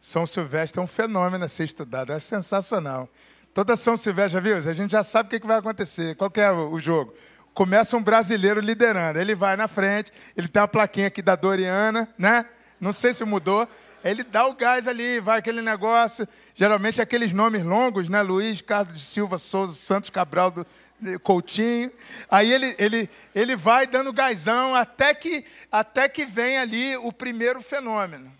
São Silvestre é um fenômeno a ser estudado, acho sensacional. Toda São Silvestre, já viu? A gente já sabe o que vai acontecer. Qual é o jogo? Começa um brasileiro liderando. Ele vai na frente, ele tem uma plaquinha aqui da Doriana, né? Não sei se mudou ele dá o gás ali, vai aquele negócio. Geralmente aqueles nomes longos, né? Luiz Carlos de Silva Souza, Santos Cabral do Coutinho. Aí ele, ele, ele vai dando gásão até que, até que vem ali o primeiro fenômeno.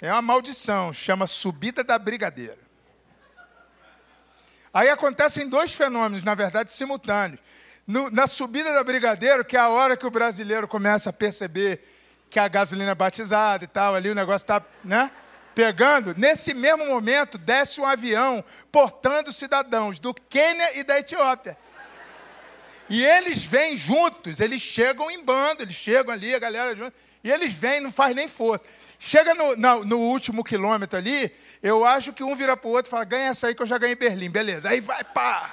É uma maldição, chama subida da brigadeira. Aí acontecem dois fenômenos, na verdade, simultâneos. No, na subida da brigadeiro, que é a hora que o brasileiro começa a perceber que a gasolina é batizada e tal, ali o negócio está, né? Pegando, nesse mesmo momento, desce um avião portando cidadãos do Quênia e da Etiópia. E eles vêm juntos, eles chegam em bando, eles chegam ali, a galera junto, e eles vêm, não faz nem força. Chega no, no, no último quilômetro ali, eu acho que um vira para o outro e fala: ganha essa aí que eu já ganhei Berlim, beleza. Aí vai, pá.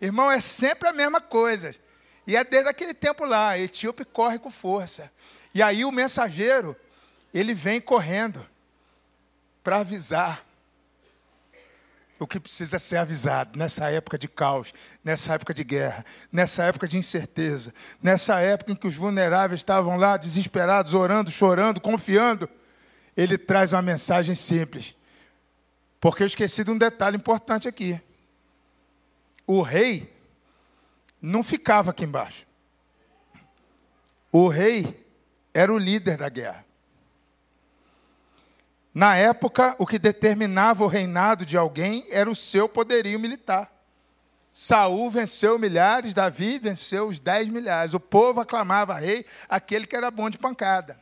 Irmão, é sempre a mesma coisa. E é desde aquele tempo lá, a etíope corre com força. E aí o mensageiro, ele vem correndo para avisar o que precisa ser avisado nessa época de caos, nessa época de guerra, nessa época de incerteza, nessa época em que os vulneráveis estavam lá desesperados, orando, chorando, confiando. Ele traz uma mensagem simples. Porque eu esqueci de um detalhe importante aqui. O rei não ficava aqui embaixo. O rei era o líder da guerra. Na época, o que determinava o reinado de alguém era o seu poderio militar. Saul venceu milhares, Davi venceu os dez milhares. O povo aclamava rei aquele que era bom de pancada.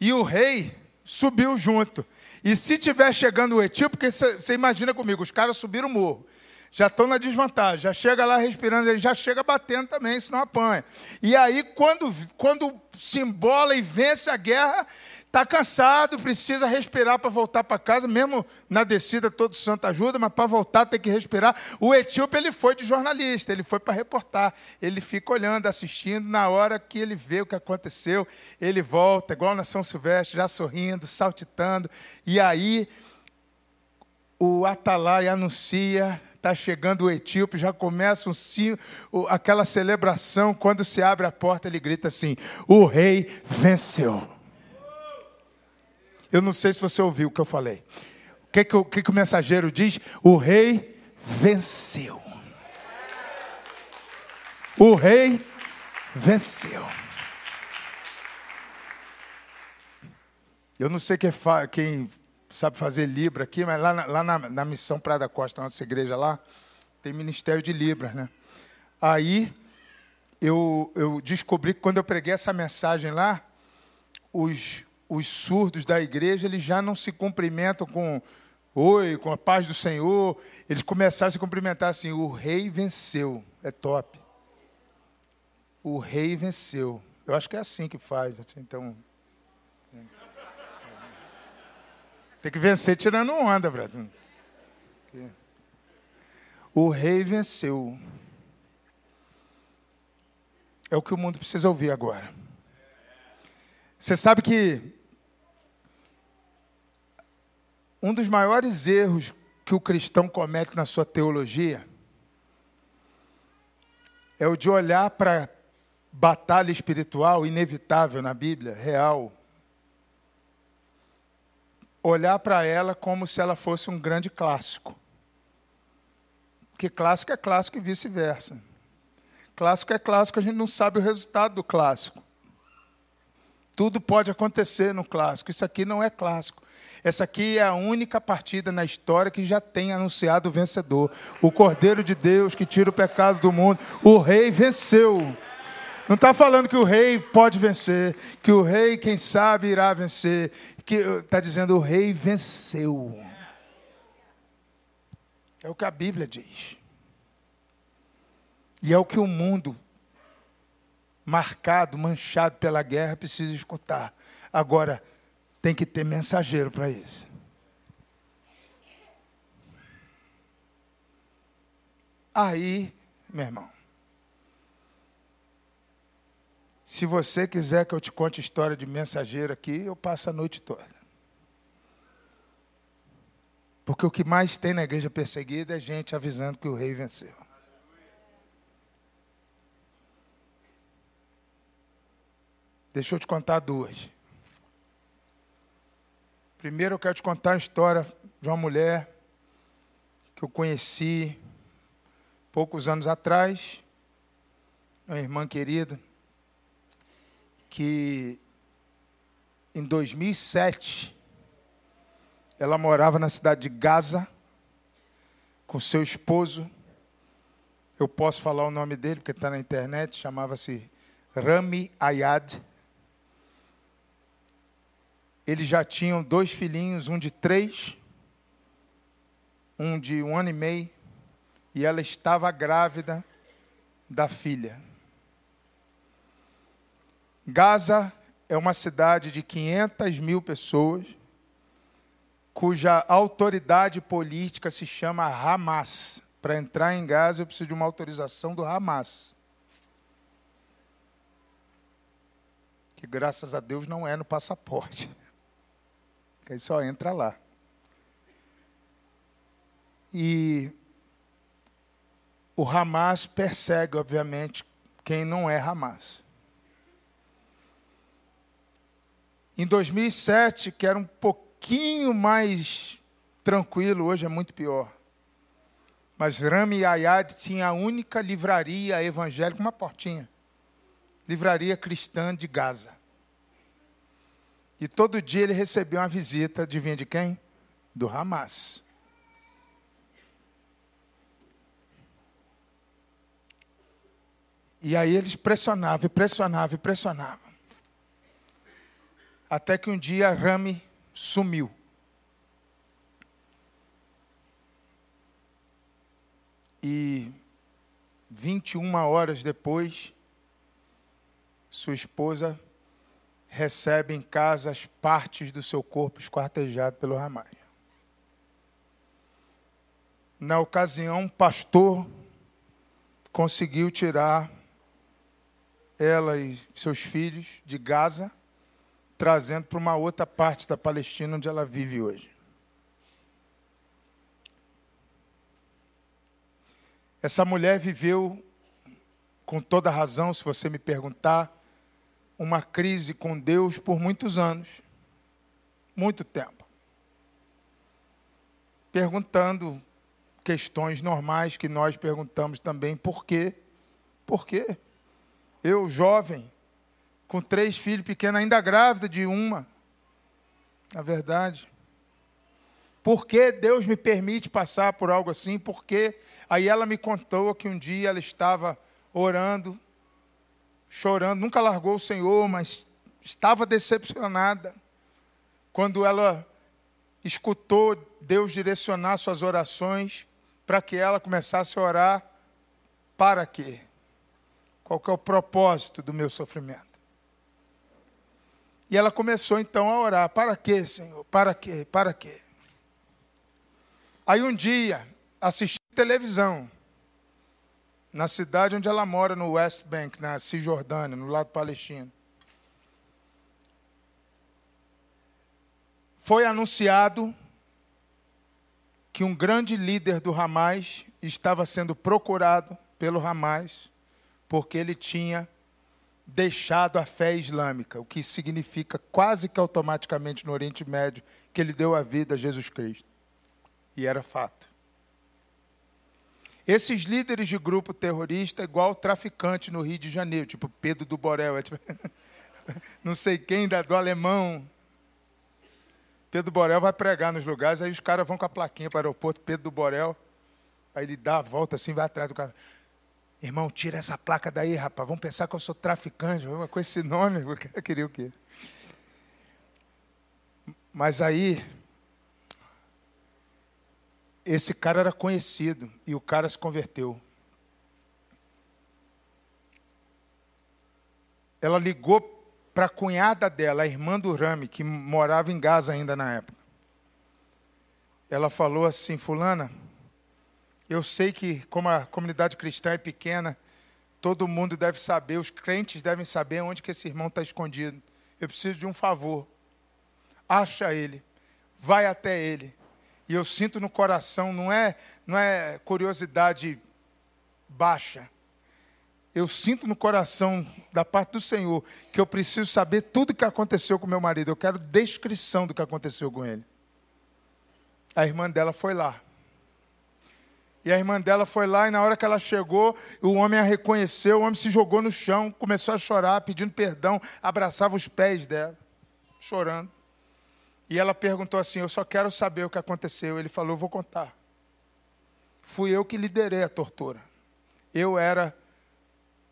E o rei subiu junto. E se tiver chegando o etíope, porque você imagina comigo, os caras subiram o morro já estão na desvantagem, já chega lá respirando, já chega batendo também, senão apanha. E aí, quando, quando se embola e vence a guerra, está cansado, precisa respirar para voltar para casa, mesmo na descida todo santo ajuda, mas para voltar tem que respirar. O etíope ele foi de jornalista, ele foi para reportar, ele fica olhando, assistindo, na hora que ele vê o que aconteceu, ele volta, igual na São Silvestre, já sorrindo, saltitando, e aí o Atalai anuncia está chegando o etíope, já começa um aquela celebração. Quando se abre a porta, ele grita assim: O rei venceu. Eu não sei se você ouviu o que eu falei. O que, que, o, que, que o mensageiro diz? O rei venceu. O rei venceu. Eu não sei quem sabe fazer Libra aqui, mas lá lá na, na missão Praia da Costa, nossa igreja lá, tem ministério de Libras, né? Aí eu, eu descobri que quando eu preguei essa mensagem lá, os, os surdos da igreja eles já não se cumprimentam com oi, com a paz do Senhor. Eles começaram a se cumprimentar assim: o rei venceu. É top. O rei venceu. Eu acho que é assim que faz. Assim, então. Tem que vencer tirando onda, Brasil. O rei venceu. É o que o mundo precisa ouvir agora. Você sabe que um dos maiores erros que o cristão comete na sua teologia é o de olhar para batalha espiritual inevitável na Bíblia, real, olhar para ela como se ela fosse um grande clássico. Porque clássico é clássico e vice-versa. Clássico é clássico, a gente não sabe o resultado do clássico. Tudo pode acontecer no clássico. Isso aqui não é clássico. Essa aqui é a única partida na história que já tem anunciado o vencedor. O Cordeiro de Deus que tira o pecado do mundo. O rei venceu. Não está falando que o rei pode vencer, que o rei, quem sabe, irá vencer que está dizendo o rei venceu. É o que a Bíblia diz. E é o que o mundo marcado, manchado pela guerra precisa escutar. Agora, tem que ter mensageiro para isso. Aí, meu irmão, Se você quiser que eu te conte história de mensageiro aqui, eu passo a noite toda. Porque o que mais tem na igreja perseguida é gente avisando que o rei venceu. Deixa eu te contar duas. Primeiro eu quero te contar a história de uma mulher que eu conheci poucos anos atrás, uma irmã querida que em 2007 ela morava na cidade de Gaza com seu esposo. Eu posso falar o nome dele porque está na internet. Chamava-se Rami Ayad. Eles já tinham dois filhinhos, um de três, um de um ano e meio, e ela estava grávida da filha. Gaza é uma cidade de 500 mil pessoas, cuja autoridade política se chama Hamas. Para entrar em Gaza, eu preciso de uma autorização do Hamas. Que graças a Deus não é no passaporte. Que aí só entra lá. E o Hamas persegue, obviamente, quem não é Hamas. Em 2007, que era um pouquinho mais tranquilo, hoje é muito pior. Mas Rami Ayad tinha a única livraria evangélica, uma portinha. Livraria cristã de Gaza. E todo dia ele recebia uma visita, adivinha de quem? Do Hamas. E aí eles pressionavam, pressionavam, pressionavam. Até que um dia Rami sumiu. E 21 horas depois, sua esposa recebe em casa as partes do seu corpo esquartejado pelo Ramai. Na ocasião, um pastor conseguiu tirar ela e seus filhos de Gaza, trazendo para uma outra parte da Palestina onde ela vive hoje. Essa mulher viveu, com toda razão, se você me perguntar, uma crise com Deus por muitos anos muito tempo. Perguntando questões normais que nós perguntamos também: por quê? Por quê? Eu, jovem, com três filhos pequenos, ainda grávida de uma, na verdade. Por que Deus me permite passar por algo assim? Porque aí ela me contou que um dia ela estava orando, chorando, nunca largou o Senhor, mas estava decepcionada. Quando ela escutou Deus direcionar suas orações para que ela começasse a orar, para quê? Qual que é o propósito do meu sofrimento? E ela começou então a orar: para quê, Senhor? Para quê? Para quê? Aí um dia, assisti televisão, na cidade onde ela mora, no West Bank, na Cisjordânia, no lado palestino. Foi anunciado que um grande líder do Hamas estava sendo procurado pelo Hamas porque ele tinha deixado a fé islâmica, o que significa quase que automaticamente no Oriente Médio que ele deu a vida a Jesus Cristo. E era fato. Esses líderes de grupo terrorista, igual traficante no Rio de Janeiro, tipo Pedro do Borel, é tipo, não sei quem, do alemão. Pedro do Borel vai pregar nos lugares, aí os caras vão com a plaquinha para o aeroporto, Pedro do Borel, aí ele dá a volta assim, vai atrás do cara. Irmão, tira essa placa daí, rapaz. Vão pensar que eu sou traficante. Com esse nome, eu queria o quê? Mas aí, esse cara era conhecido e o cara se converteu. Ela ligou para a cunhada dela, a irmã do Rami, que morava em Gaza ainda na época. Ela falou assim: Fulana, eu sei que, como a comunidade cristã é pequena, todo mundo deve saber, os crentes devem saber onde que esse irmão está escondido. Eu preciso de um favor. Acha ele, vai até ele. E eu sinto no coração, não é, não é curiosidade baixa. Eu sinto no coração da parte do Senhor que eu preciso saber tudo o que aconteceu com meu marido. Eu quero descrição do que aconteceu com ele. A irmã dela foi lá. E a irmã dela foi lá e na hora que ela chegou, o homem a reconheceu, o homem se jogou no chão, começou a chorar, pedindo perdão, abraçava os pés dela, chorando. E ela perguntou assim: Eu só quero saber o que aconteceu. Ele falou: vou contar. Fui eu que liderei a tortura. Eu era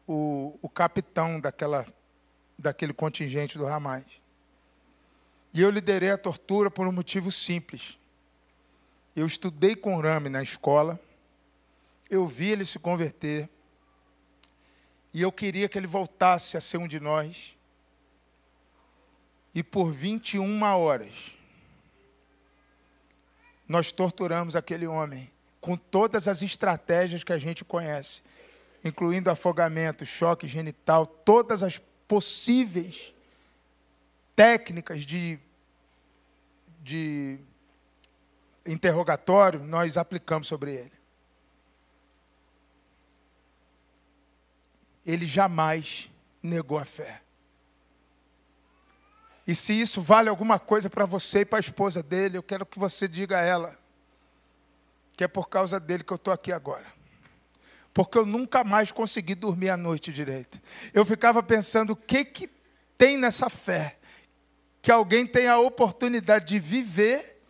o, o capitão daquela, daquele contingente do Hamas. E eu liderei a tortura por um motivo simples. Eu estudei com Rami na escola eu vi ele se converter. E eu queria que ele voltasse a ser um de nós. E por 21 horas, nós torturamos aquele homem com todas as estratégias que a gente conhece, incluindo afogamento, choque genital, todas as possíveis técnicas de, de interrogatório, nós aplicamos sobre ele. Ele jamais negou a fé. E se isso vale alguma coisa para você e para a esposa dele, eu quero que você diga a ela que é por causa dele que eu estou aqui agora. Porque eu nunca mais consegui dormir à noite direito. Eu ficava pensando o que, que tem nessa fé que alguém tem a oportunidade de viver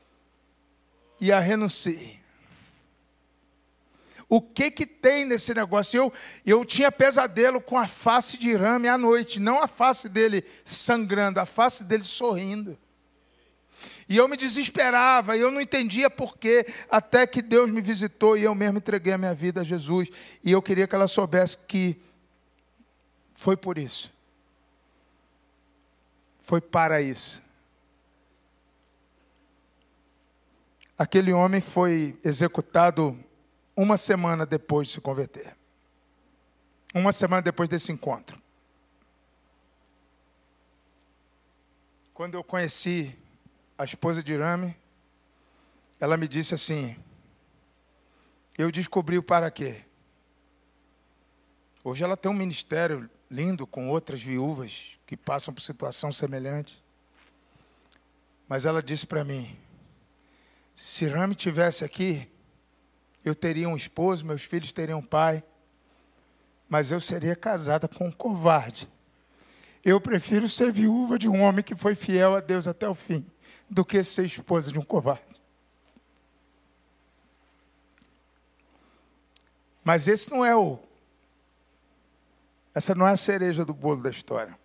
e a renuncie. O que que tem nesse negócio? Eu, eu tinha pesadelo com a face de Rame à noite, não a face dele sangrando, a face dele sorrindo. E eu me desesperava, e eu não entendia porquê, até que Deus me visitou e eu mesmo entreguei a minha vida a Jesus. E eu queria que ela soubesse que foi por isso. Foi para isso. Aquele homem foi executado uma semana depois de se converter. Uma semana depois desse encontro. Quando eu conheci a esposa de Irame, ela me disse assim: Eu descobri o para quê. Hoje ela tem um ministério lindo com outras viúvas que passam por situação semelhante. Mas ela disse para mim: se Rami tivesse aqui, eu teria um esposo, meus filhos teriam um pai, mas eu seria casada com um covarde. Eu prefiro ser viúva de um homem que foi fiel a Deus até o fim, do que ser esposa de um covarde. Mas esse não é o. Essa não é a cereja do bolo da história.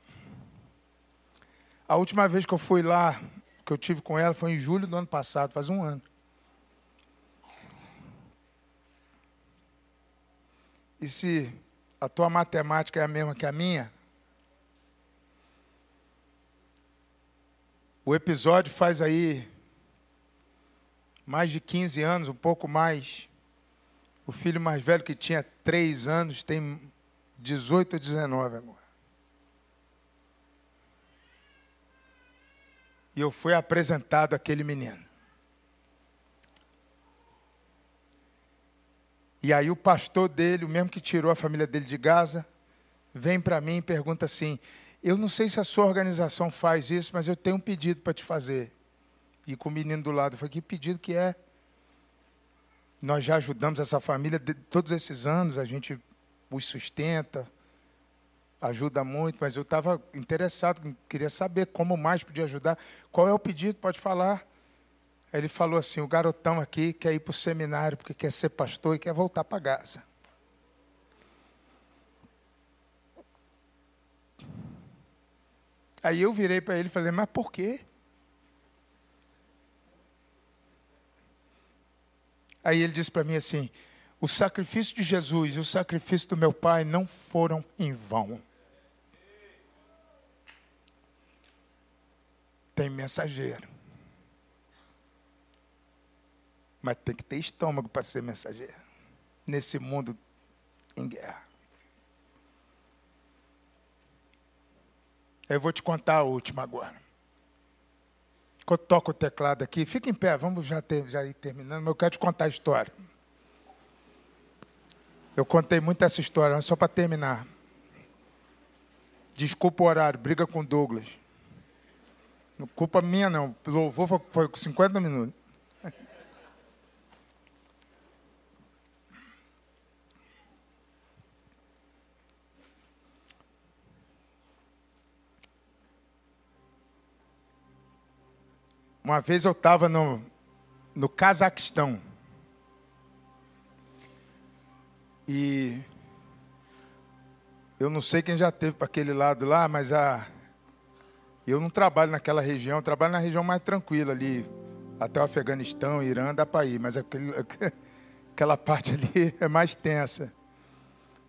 A última vez que eu fui lá, que eu tive com ela, foi em julho do ano passado, faz um ano. E se a tua matemática é a mesma que a minha, o episódio faz aí mais de 15 anos, um pouco mais. O filho mais velho, que tinha 3 anos, tem 18 ou 19 agora. E eu fui apresentado àquele menino. E aí o pastor dele, o mesmo que tirou a família dele de Gaza, vem para mim e pergunta assim: Eu não sei se a sua organização faz isso, mas eu tenho um pedido para te fazer. E com o menino do lado, eu falei: Que pedido que é? Nós já ajudamos essa família todos esses anos, a gente os sustenta, ajuda muito, mas eu estava interessado, queria saber como mais podia ajudar. Qual é o pedido? Pode falar. Ele falou assim: o garotão aqui quer ir para o seminário porque quer ser pastor e quer voltar para Gaza. Aí eu virei para ele e falei: mas por quê? Aí ele disse para mim assim: o sacrifício de Jesus e o sacrifício do meu pai não foram em vão. Tem mensageiro. Mas tem que ter estômago para ser mensageiro. Nesse mundo em guerra. Eu vou te contar a última agora. Eu toco o teclado aqui, fica em pé, vamos já, ter, já ir terminando, mas eu quero te contar a história. Eu contei muito essa história, mas só para terminar. Desculpa o horário, briga com Douglas. Não culpa minha, não. Louvor foi, foi 50 minutos. Uma vez eu estava no, no Cazaquistão. E eu não sei quem já teve para aquele lado lá, mas a, eu não trabalho naquela região, trabalho na região mais tranquila ali, até o Afeganistão, Irã, dá para ir, mas aquele, aquela parte ali é mais tensa.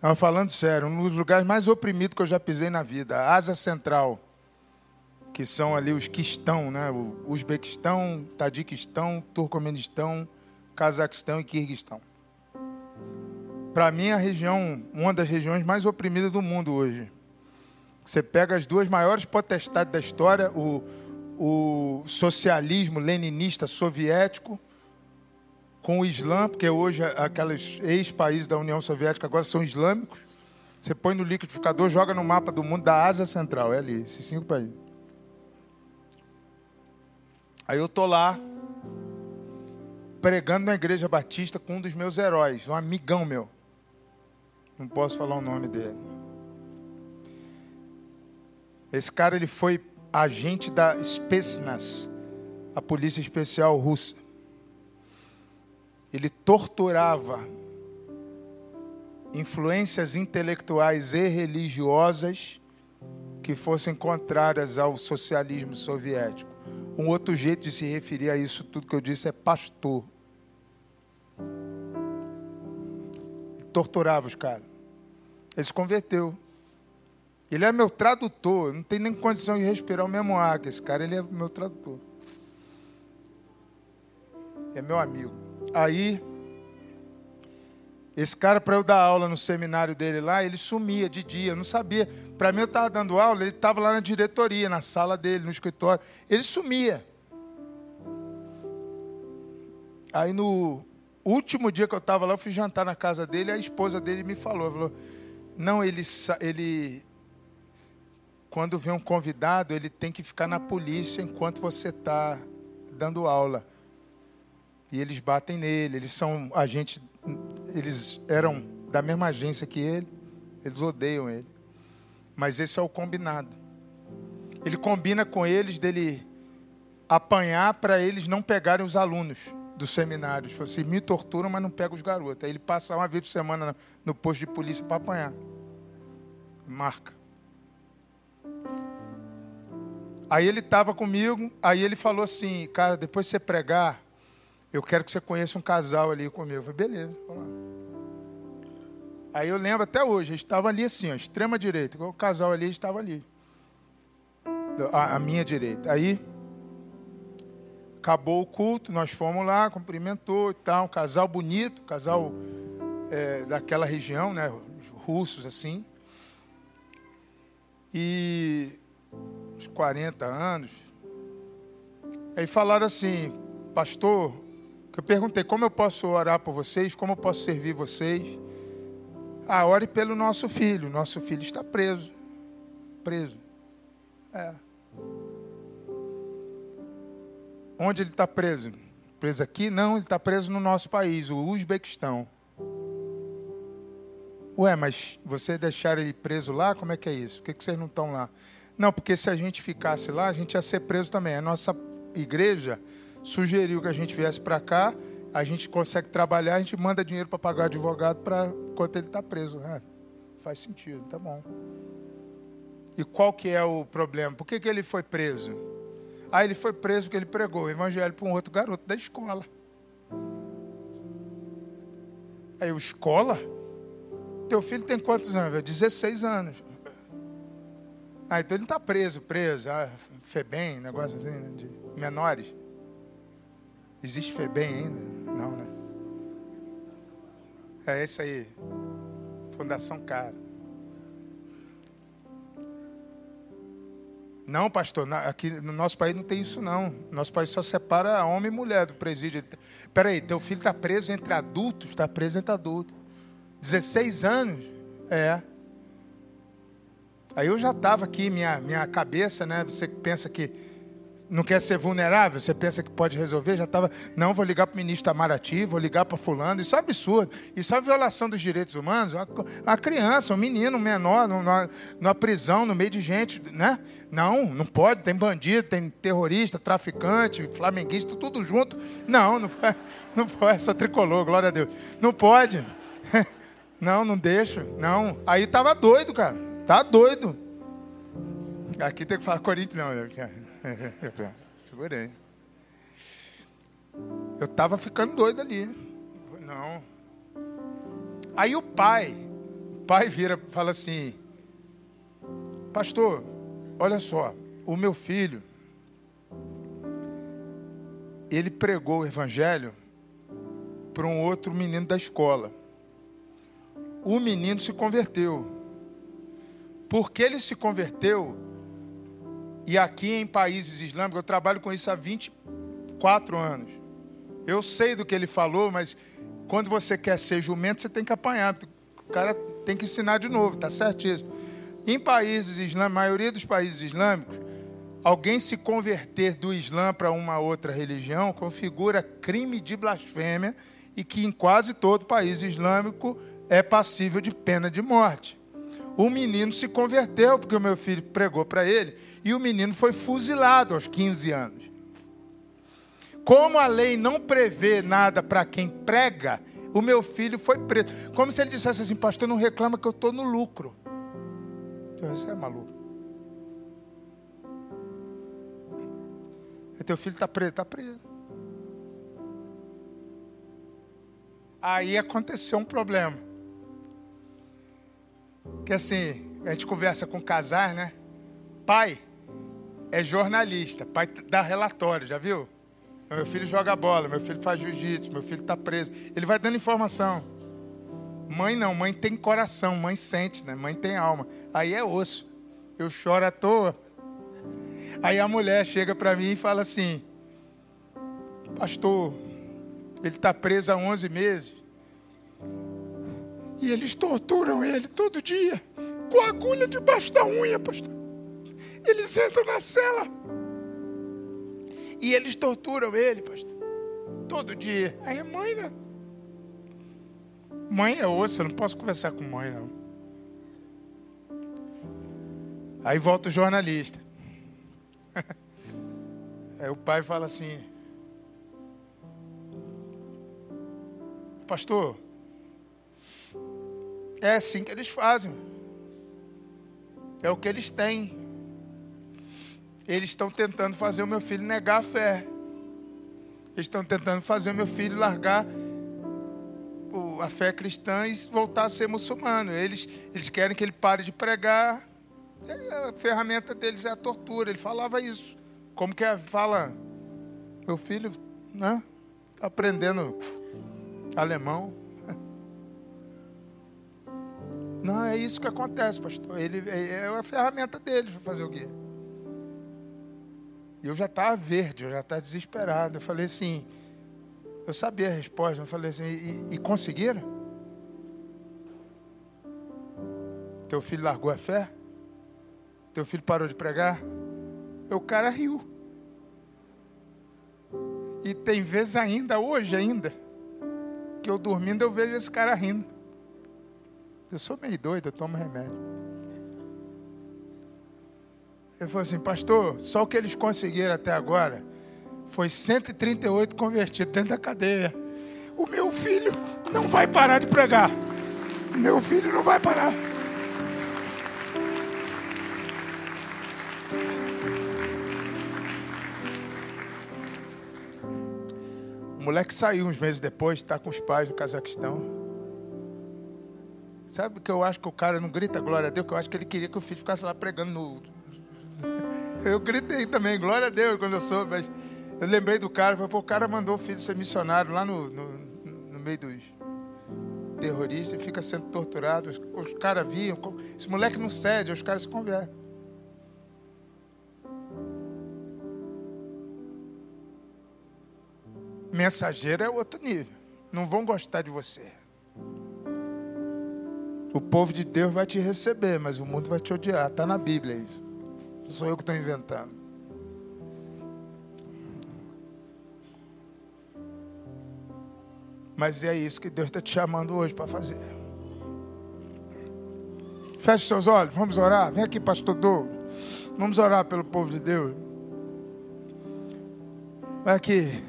Não, falando sério, um dos lugares mais oprimidos que eu já pisei na vida, a Ásia Central que são ali os que estão, né? O Uzbequistão, Tadiquistão, Turcomenistão, Cazaquistão e Quirguistão. Para mim, a região, uma das regiões mais oprimidas do mundo hoje. Você pega as duas maiores potestades da história, o, o socialismo leninista soviético, com o Islã, porque hoje aqueles ex-países da União Soviética agora são islâmicos. Você põe no liquidificador, joga no mapa do mundo da Ásia Central, é ali, esses cinco países. Aí eu tô lá pregando na igreja batista com um dos meus heróis, um amigão meu. Não posso falar o nome dele. Esse cara ele foi agente da Spetsnaz, a polícia especial russa. Ele torturava influências intelectuais e religiosas que fossem contrárias ao socialismo soviético. Um outro jeito de se referir a isso tudo que eu disse é pastor. Torturava os caras. Ele se converteu. Ele é meu tradutor. Não tem nem condição de respirar o mesmo ar que esse cara. Ele é meu tradutor. É meu amigo. Aí, esse cara, para eu dar aula no seminário dele lá, ele sumia de dia. Eu não sabia. Para mim, eu estava dando aula, ele estava lá na diretoria, na sala dele, no escritório. Ele sumia. Aí, no último dia que eu estava lá, eu fui jantar na casa dele. A esposa dele me falou: falou Não, ele, ele quando vem um convidado, ele tem que ficar na polícia enquanto você está dando aula. E eles batem nele, eles são agentes, eles eram da mesma agência que ele, eles odeiam ele. Mas esse é o combinado. Ele combina com eles dele apanhar para eles não pegarem os alunos dos seminários. Fala assim, me torturam, mas não pega os garotos. Aí ele passa uma vez por semana no posto de polícia para apanhar. Marca. Aí ele estava comigo, aí ele falou assim, cara, depois de você pregar, eu quero que você conheça um casal ali comigo. Eu falei, beleza, Aí eu lembro até hoje, eles estavam ali assim, ó, extrema direita, o casal ali estava ali. A, a minha direita. Aí acabou o culto, nós fomos lá, cumprimentou e tal, um casal bonito, casal é, daquela região, né, russos assim. E uns 40 anos. Aí falaram assim, pastor, eu perguntei como eu posso orar por vocês, como eu posso servir vocês. Ah, ore pelo nosso filho. Nosso filho está preso. Preso. É. Onde ele está preso? Preso aqui? Não, ele está preso no nosso país, o Uzbequistão. Ué, mas você deixar ele preso lá? Como é que é isso? Por que, que vocês não estão lá? Não, porque se a gente ficasse lá, a gente ia ser preso também. A nossa igreja sugeriu que a gente viesse para cá, a gente consegue trabalhar, a gente manda dinheiro para pagar advogado para enquanto ele está preso. É, faz sentido, tá bom. E qual que é o problema? Por que, que ele foi preso? Ah, ele foi preso porque ele pregou o evangelho para um outro garoto da escola. Aí, o escola? Teu filho tem quantos anos? 16 anos. Ah, então ele está preso, preso. Ah, FEBEM, negócio assim, né, de menores. Existe FEBEM ainda? Não, né? É esse aí. Fundação Cara. Não, pastor, aqui no nosso país não tem isso não. Nosso país só separa homem e mulher do presídio. Peraí, teu filho está preso entre adultos? Está preso entre adultos. 16 anos? É. Aí eu já estava aqui, minha, minha cabeça, né? Você pensa que não quer ser vulnerável, você pensa que pode resolver, já estava, não, vou ligar para o ministro Itamaraty, vou ligar para fulano, isso é absurdo, isso é violação dos direitos humanos, a, criança, um menino um menor, numa, numa prisão, no meio de gente, né? Não, não pode, tem bandido, tem terrorista, traficante, flamenguista, tudo junto, não, não pode, não pode, tricolor, glória a Deus, não pode, não, não deixo, não, aí estava doido, cara, Tá doido. Aqui tem que falar Corinthians, não. Segurei. Eu tava ficando doido ali. Não. Aí o pai, o pai vira e fala assim: Pastor, olha só, o meu filho, ele pregou o evangelho para um outro menino da escola. O menino se converteu. Porque ele se converteu, e aqui em países islâmicos, eu trabalho com isso há 24 anos. Eu sei do que ele falou, mas quando você quer ser jumento, você tem que apanhar. O cara tem que ensinar de novo, está certíssimo. Em países islâmicos, maioria dos países islâmicos, alguém se converter do Islã para uma outra religião configura crime de blasfêmia e que em quase todo país islâmico é passível de pena de morte o menino se converteu, porque o meu filho pregou para ele, e o menino foi fuzilado aos 15 anos. Como a lei não prevê nada para quem prega, O meu filho foi preso. Como se ele dissesse assim, pastor, não reclama que eu estou no lucro. Você é maluco. E teu filho está preso, está preso. Aí aconteceu um problema. Que assim, a gente conversa com casais, né? Pai é jornalista, pai dá relatório, já viu? Meu filho joga bola, meu filho faz jiu-jitsu, meu filho está preso. Ele vai dando informação. Mãe não, mãe tem coração, mãe sente, né? Mãe tem alma. Aí é osso. Eu choro à toa. Aí a mulher chega para mim e fala assim: Pastor, ele está preso há 11 meses. E eles torturam ele todo dia, com agulha debaixo da unha, pastor. Eles entram na cela e eles torturam ele, pastor. Todo dia. Aí é mãe, né? Mãe é osso, eu não posso conversar com mãe, não. Aí volta o jornalista. Aí o pai fala assim: Pastor, é assim que eles fazem. É o que eles têm eles estão tentando fazer o meu filho negar a fé. Eles estão tentando fazer o meu filho largar a fé cristã e voltar a ser muçulmano. Eles, eles querem que ele pare de pregar. A ferramenta deles é a tortura. Ele falava isso. Como que é? fala, meu filho, né? Está aprendendo alemão. Não, é isso que acontece, pastor. Ele, é, é a ferramenta deles para fazer o quê? E eu já estava verde, eu já estava desesperado. Eu falei assim, eu sabia a resposta, eu falei assim, e, e conseguiram? Teu filho largou a fé? Teu filho parou de pregar? E o cara riu. E tem vezes ainda, hoje ainda, que eu dormindo eu vejo esse cara rindo. Eu sou meio doido, eu tomo remédio. Ele falou assim, pastor, só o que eles conseguiram até agora foi 138 convertidos dentro da cadeia. O meu filho não vai parar de pregar. Meu filho não vai parar. O moleque saiu uns meses depois, está com os pais no Cazaquistão. Sabe que eu acho que o cara não grita glória a Deus, que eu acho que ele queria que o filho ficasse lá pregando no, eu gritei também, glória a Deus, quando eu soube. Mas eu lembrei do cara, falei, pô, o cara mandou o filho ser missionário lá no, no, no meio dos terroristas e fica sendo torturado. Os, os caras viam, esse moleque não cede, os caras se convertem. Mensageiro é outro nível. Não vão gostar de você. O povo de Deus vai te receber, mas o mundo vai te odiar. Está na Bíblia isso. Sou eu que estou inventando. Mas é isso que Deus está te chamando hoje para fazer. Feche seus olhos, vamos orar. Vem aqui, pastor Douglas. Vamos orar pelo povo de Deus. Vai aqui.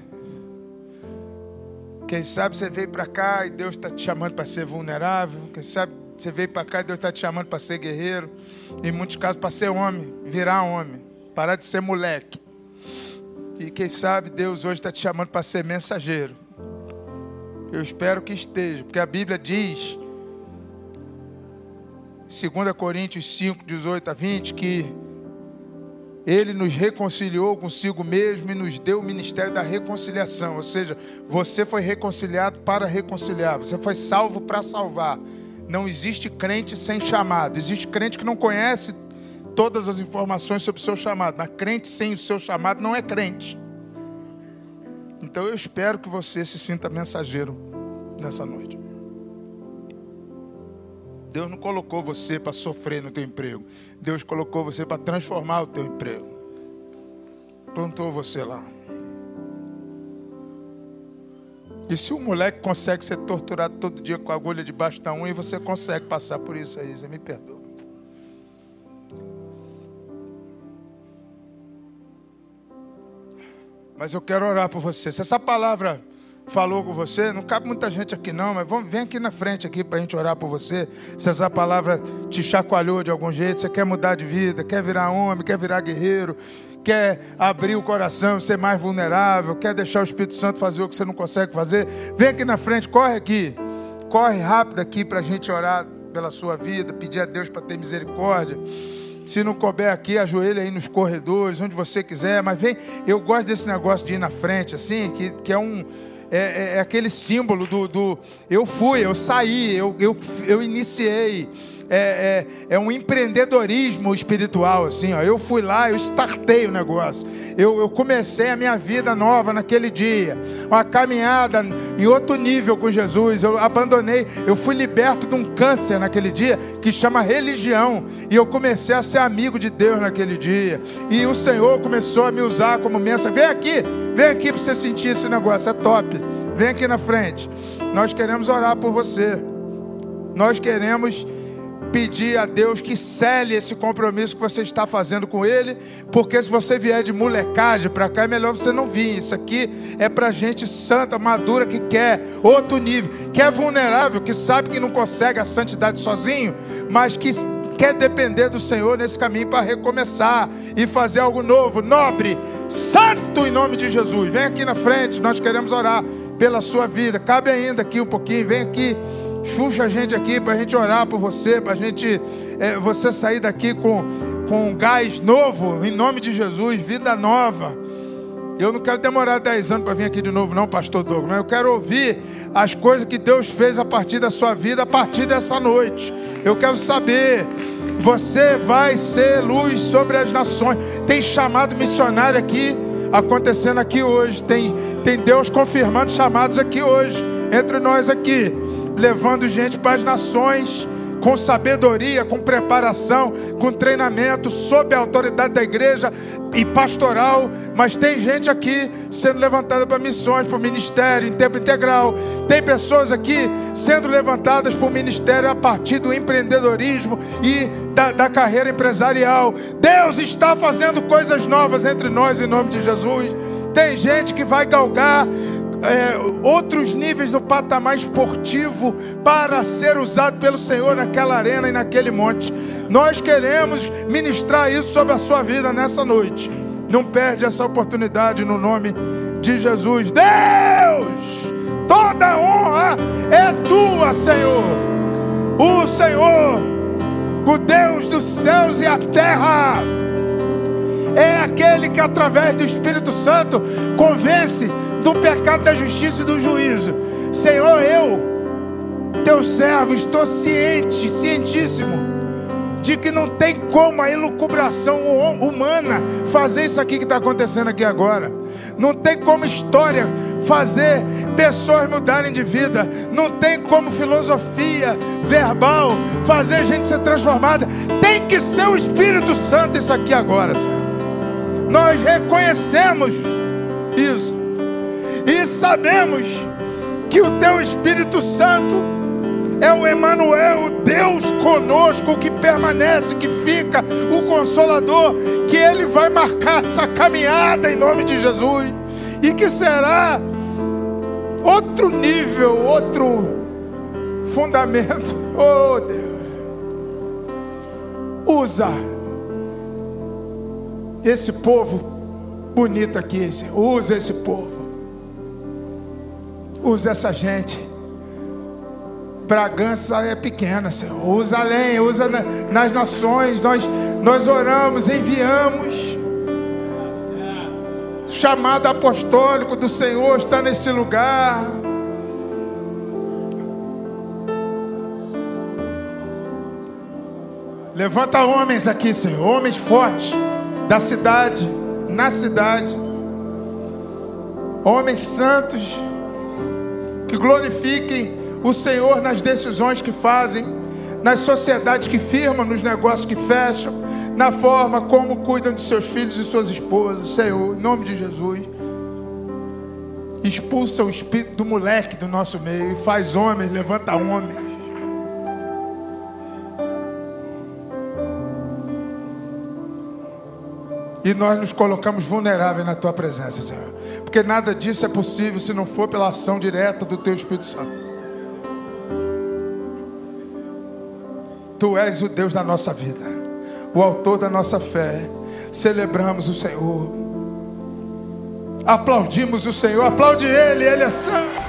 Quem sabe você veio para cá e Deus está te chamando para ser vulnerável. Quem sabe você veio para cá e Deus está te chamando para ser guerreiro. Em muitos casos, para ser homem, virar homem. Parar de ser moleque. E quem sabe Deus hoje está te chamando para ser mensageiro. Eu espero que esteja, porque a Bíblia diz, 2 Coríntios 5, 18 a 20, que Ele nos reconciliou consigo mesmo e nos deu o ministério da reconciliação. Ou seja, você foi reconciliado para reconciliar, você foi salvo para salvar. Não existe crente sem chamado. Existe crente que não conhece todas as informações sobre o seu chamado. Mas crente sem o seu chamado não é crente. Então eu espero que você se sinta mensageiro nessa noite. Deus não colocou você para sofrer no teu emprego. Deus colocou você para transformar o teu emprego. Plantou você lá. E se o moleque consegue ser torturado todo dia com a agulha debaixo da unha, você consegue passar por isso aí, você me perdoa. Mas eu quero orar por você. Se essa palavra falou com você, não cabe muita gente aqui não, mas vamos, vem aqui na frente aqui para a gente orar por você. Se essa palavra te chacoalhou de algum jeito, você quer mudar de vida, quer virar homem, quer virar guerreiro, quer abrir o coração, ser mais vulnerável, quer deixar o Espírito Santo fazer o que você não consegue fazer, vem aqui na frente, corre aqui, corre rápido aqui para a gente orar pela sua vida, pedir a Deus para ter misericórdia. Se não couber aqui, ajoelha aí nos corredores, onde você quiser, mas vem, eu gosto desse negócio de ir na frente, assim, que, que é um é, é, é aquele símbolo do, do, eu fui, eu saí, eu, eu, eu iniciei. É, é, é, um empreendedorismo espiritual, assim, ó. Eu fui lá, eu startei o negócio. Eu, eu comecei a minha vida nova naquele dia. Uma caminhada em outro nível com Jesus. Eu abandonei, eu fui liberto de um câncer naquele dia que chama religião. E eu comecei a ser amigo de Deus naquele dia. E o Senhor começou a me usar como mensa. Vem aqui, vem aqui para você sentir esse negócio, é top. Vem aqui na frente. Nós queremos orar por você. Nós queremos pedir a Deus que cele esse compromisso que você está fazendo com Ele, porque se você vier de molecagem para cá, é melhor você não vir. Isso aqui é para gente santa, madura, que quer outro nível, que é vulnerável, que sabe que não consegue a santidade sozinho, mas que quer depender do Senhor nesse caminho para recomeçar e fazer algo novo, nobre, santo em nome de Jesus. Vem aqui na frente, nós queremos orar pela sua vida. Cabe ainda aqui um pouquinho, vem aqui. Xuxa a gente aqui para a gente orar por você, para a gente é, você sair daqui com, com gás novo, em nome de Jesus, vida nova. Eu não quero demorar 10 anos para vir aqui de novo, não, pastor Douglas, mas eu quero ouvir as coisas que Deus fez a partir da sua vida, a partir dessa noite. Eu quero saber. Você vai ser luz sobre as nações. Tem chamado missionário aqui, acontecendo aqui hoje. Tem, tem Deus confirmando chamados aqui hoje, entre nós aqui levando gente para as nações com sabedoria, com preparação, com treinamento, sob a autoridade da igreja e pastoral. Mas tem gente aqui sendo levantada para missões, para o ministério em tempo integral. Tem pessoas aqui sendo levantadas para o ministério a partir do empreendedorismo e da, da carreira empresarial. Deus está fazendo coisas novas entre nós em nome de Jesus. Tem gente que vai galgar é, outros níveis no patamar esportivo para ser usado pelo Senhor naquela arena e naquele monte. Nós queremos ministrar isso sobre a sua vida nessa noite. Não perde essa oportunidade no nome de Jesus. Deus, toda honra é tua, Senhor. O Senhor, o Deus dos céus e a terra é aquele que, através do Espírito Santo, convence do pecado, da justiça e do juízo. Senhor, eu, teu servo, estou ciente, cientíssimo, de que não tem como a elucubração humana fazer isso aqui que está acontecendo aqui agora. Não tem como história fazer pessoas mudarem de vida. Não tem como filosofia verbal fazer a gente ser transformada. Tem que ser o Espírito Santo isso aqui agora, Senhor. Nós reconhecemos isso sabemos que o teu Espírito Santo é o Emanuel, o Deus conosco que permanece, que fica, o consolador, que ele vai marcar essa caminhada em nome de Jesus e que será outro nível, outro fundamento. Oh Deus. Usa esse povo bonito aqui. Usa esse povo. Usa essa gente. Bragança é pequena, Senhor. Usa além, usa na, nas nações. Nós, nós oramos, enviamos. chamado apostólico do Senhor está nesse lugar. Levanta homens aqui, Senhor, homens fortes da cidade, na cidade, homens santos que glorifiquem o Senhor nas decisões que fazem, nas sociedades que firmam, nos negócios que fecham, na forma como cuidam de seus filhos e suas esposas. Senhor, em nome de Jesus, expulsa o espírito do moleque do nosso meio e faz homens, levanta homens. E nós nos colocamos vulneráveis na tua presença, Senhor. Porque nada disso é possível se não for pela ação direta do teu Espírito Santo. Tu és o Deus da nossa vida, o autor da nossa fé. Celebramos o Senhor. Aplaudimos o Senhor. Aplaude Ele, Ele é santo.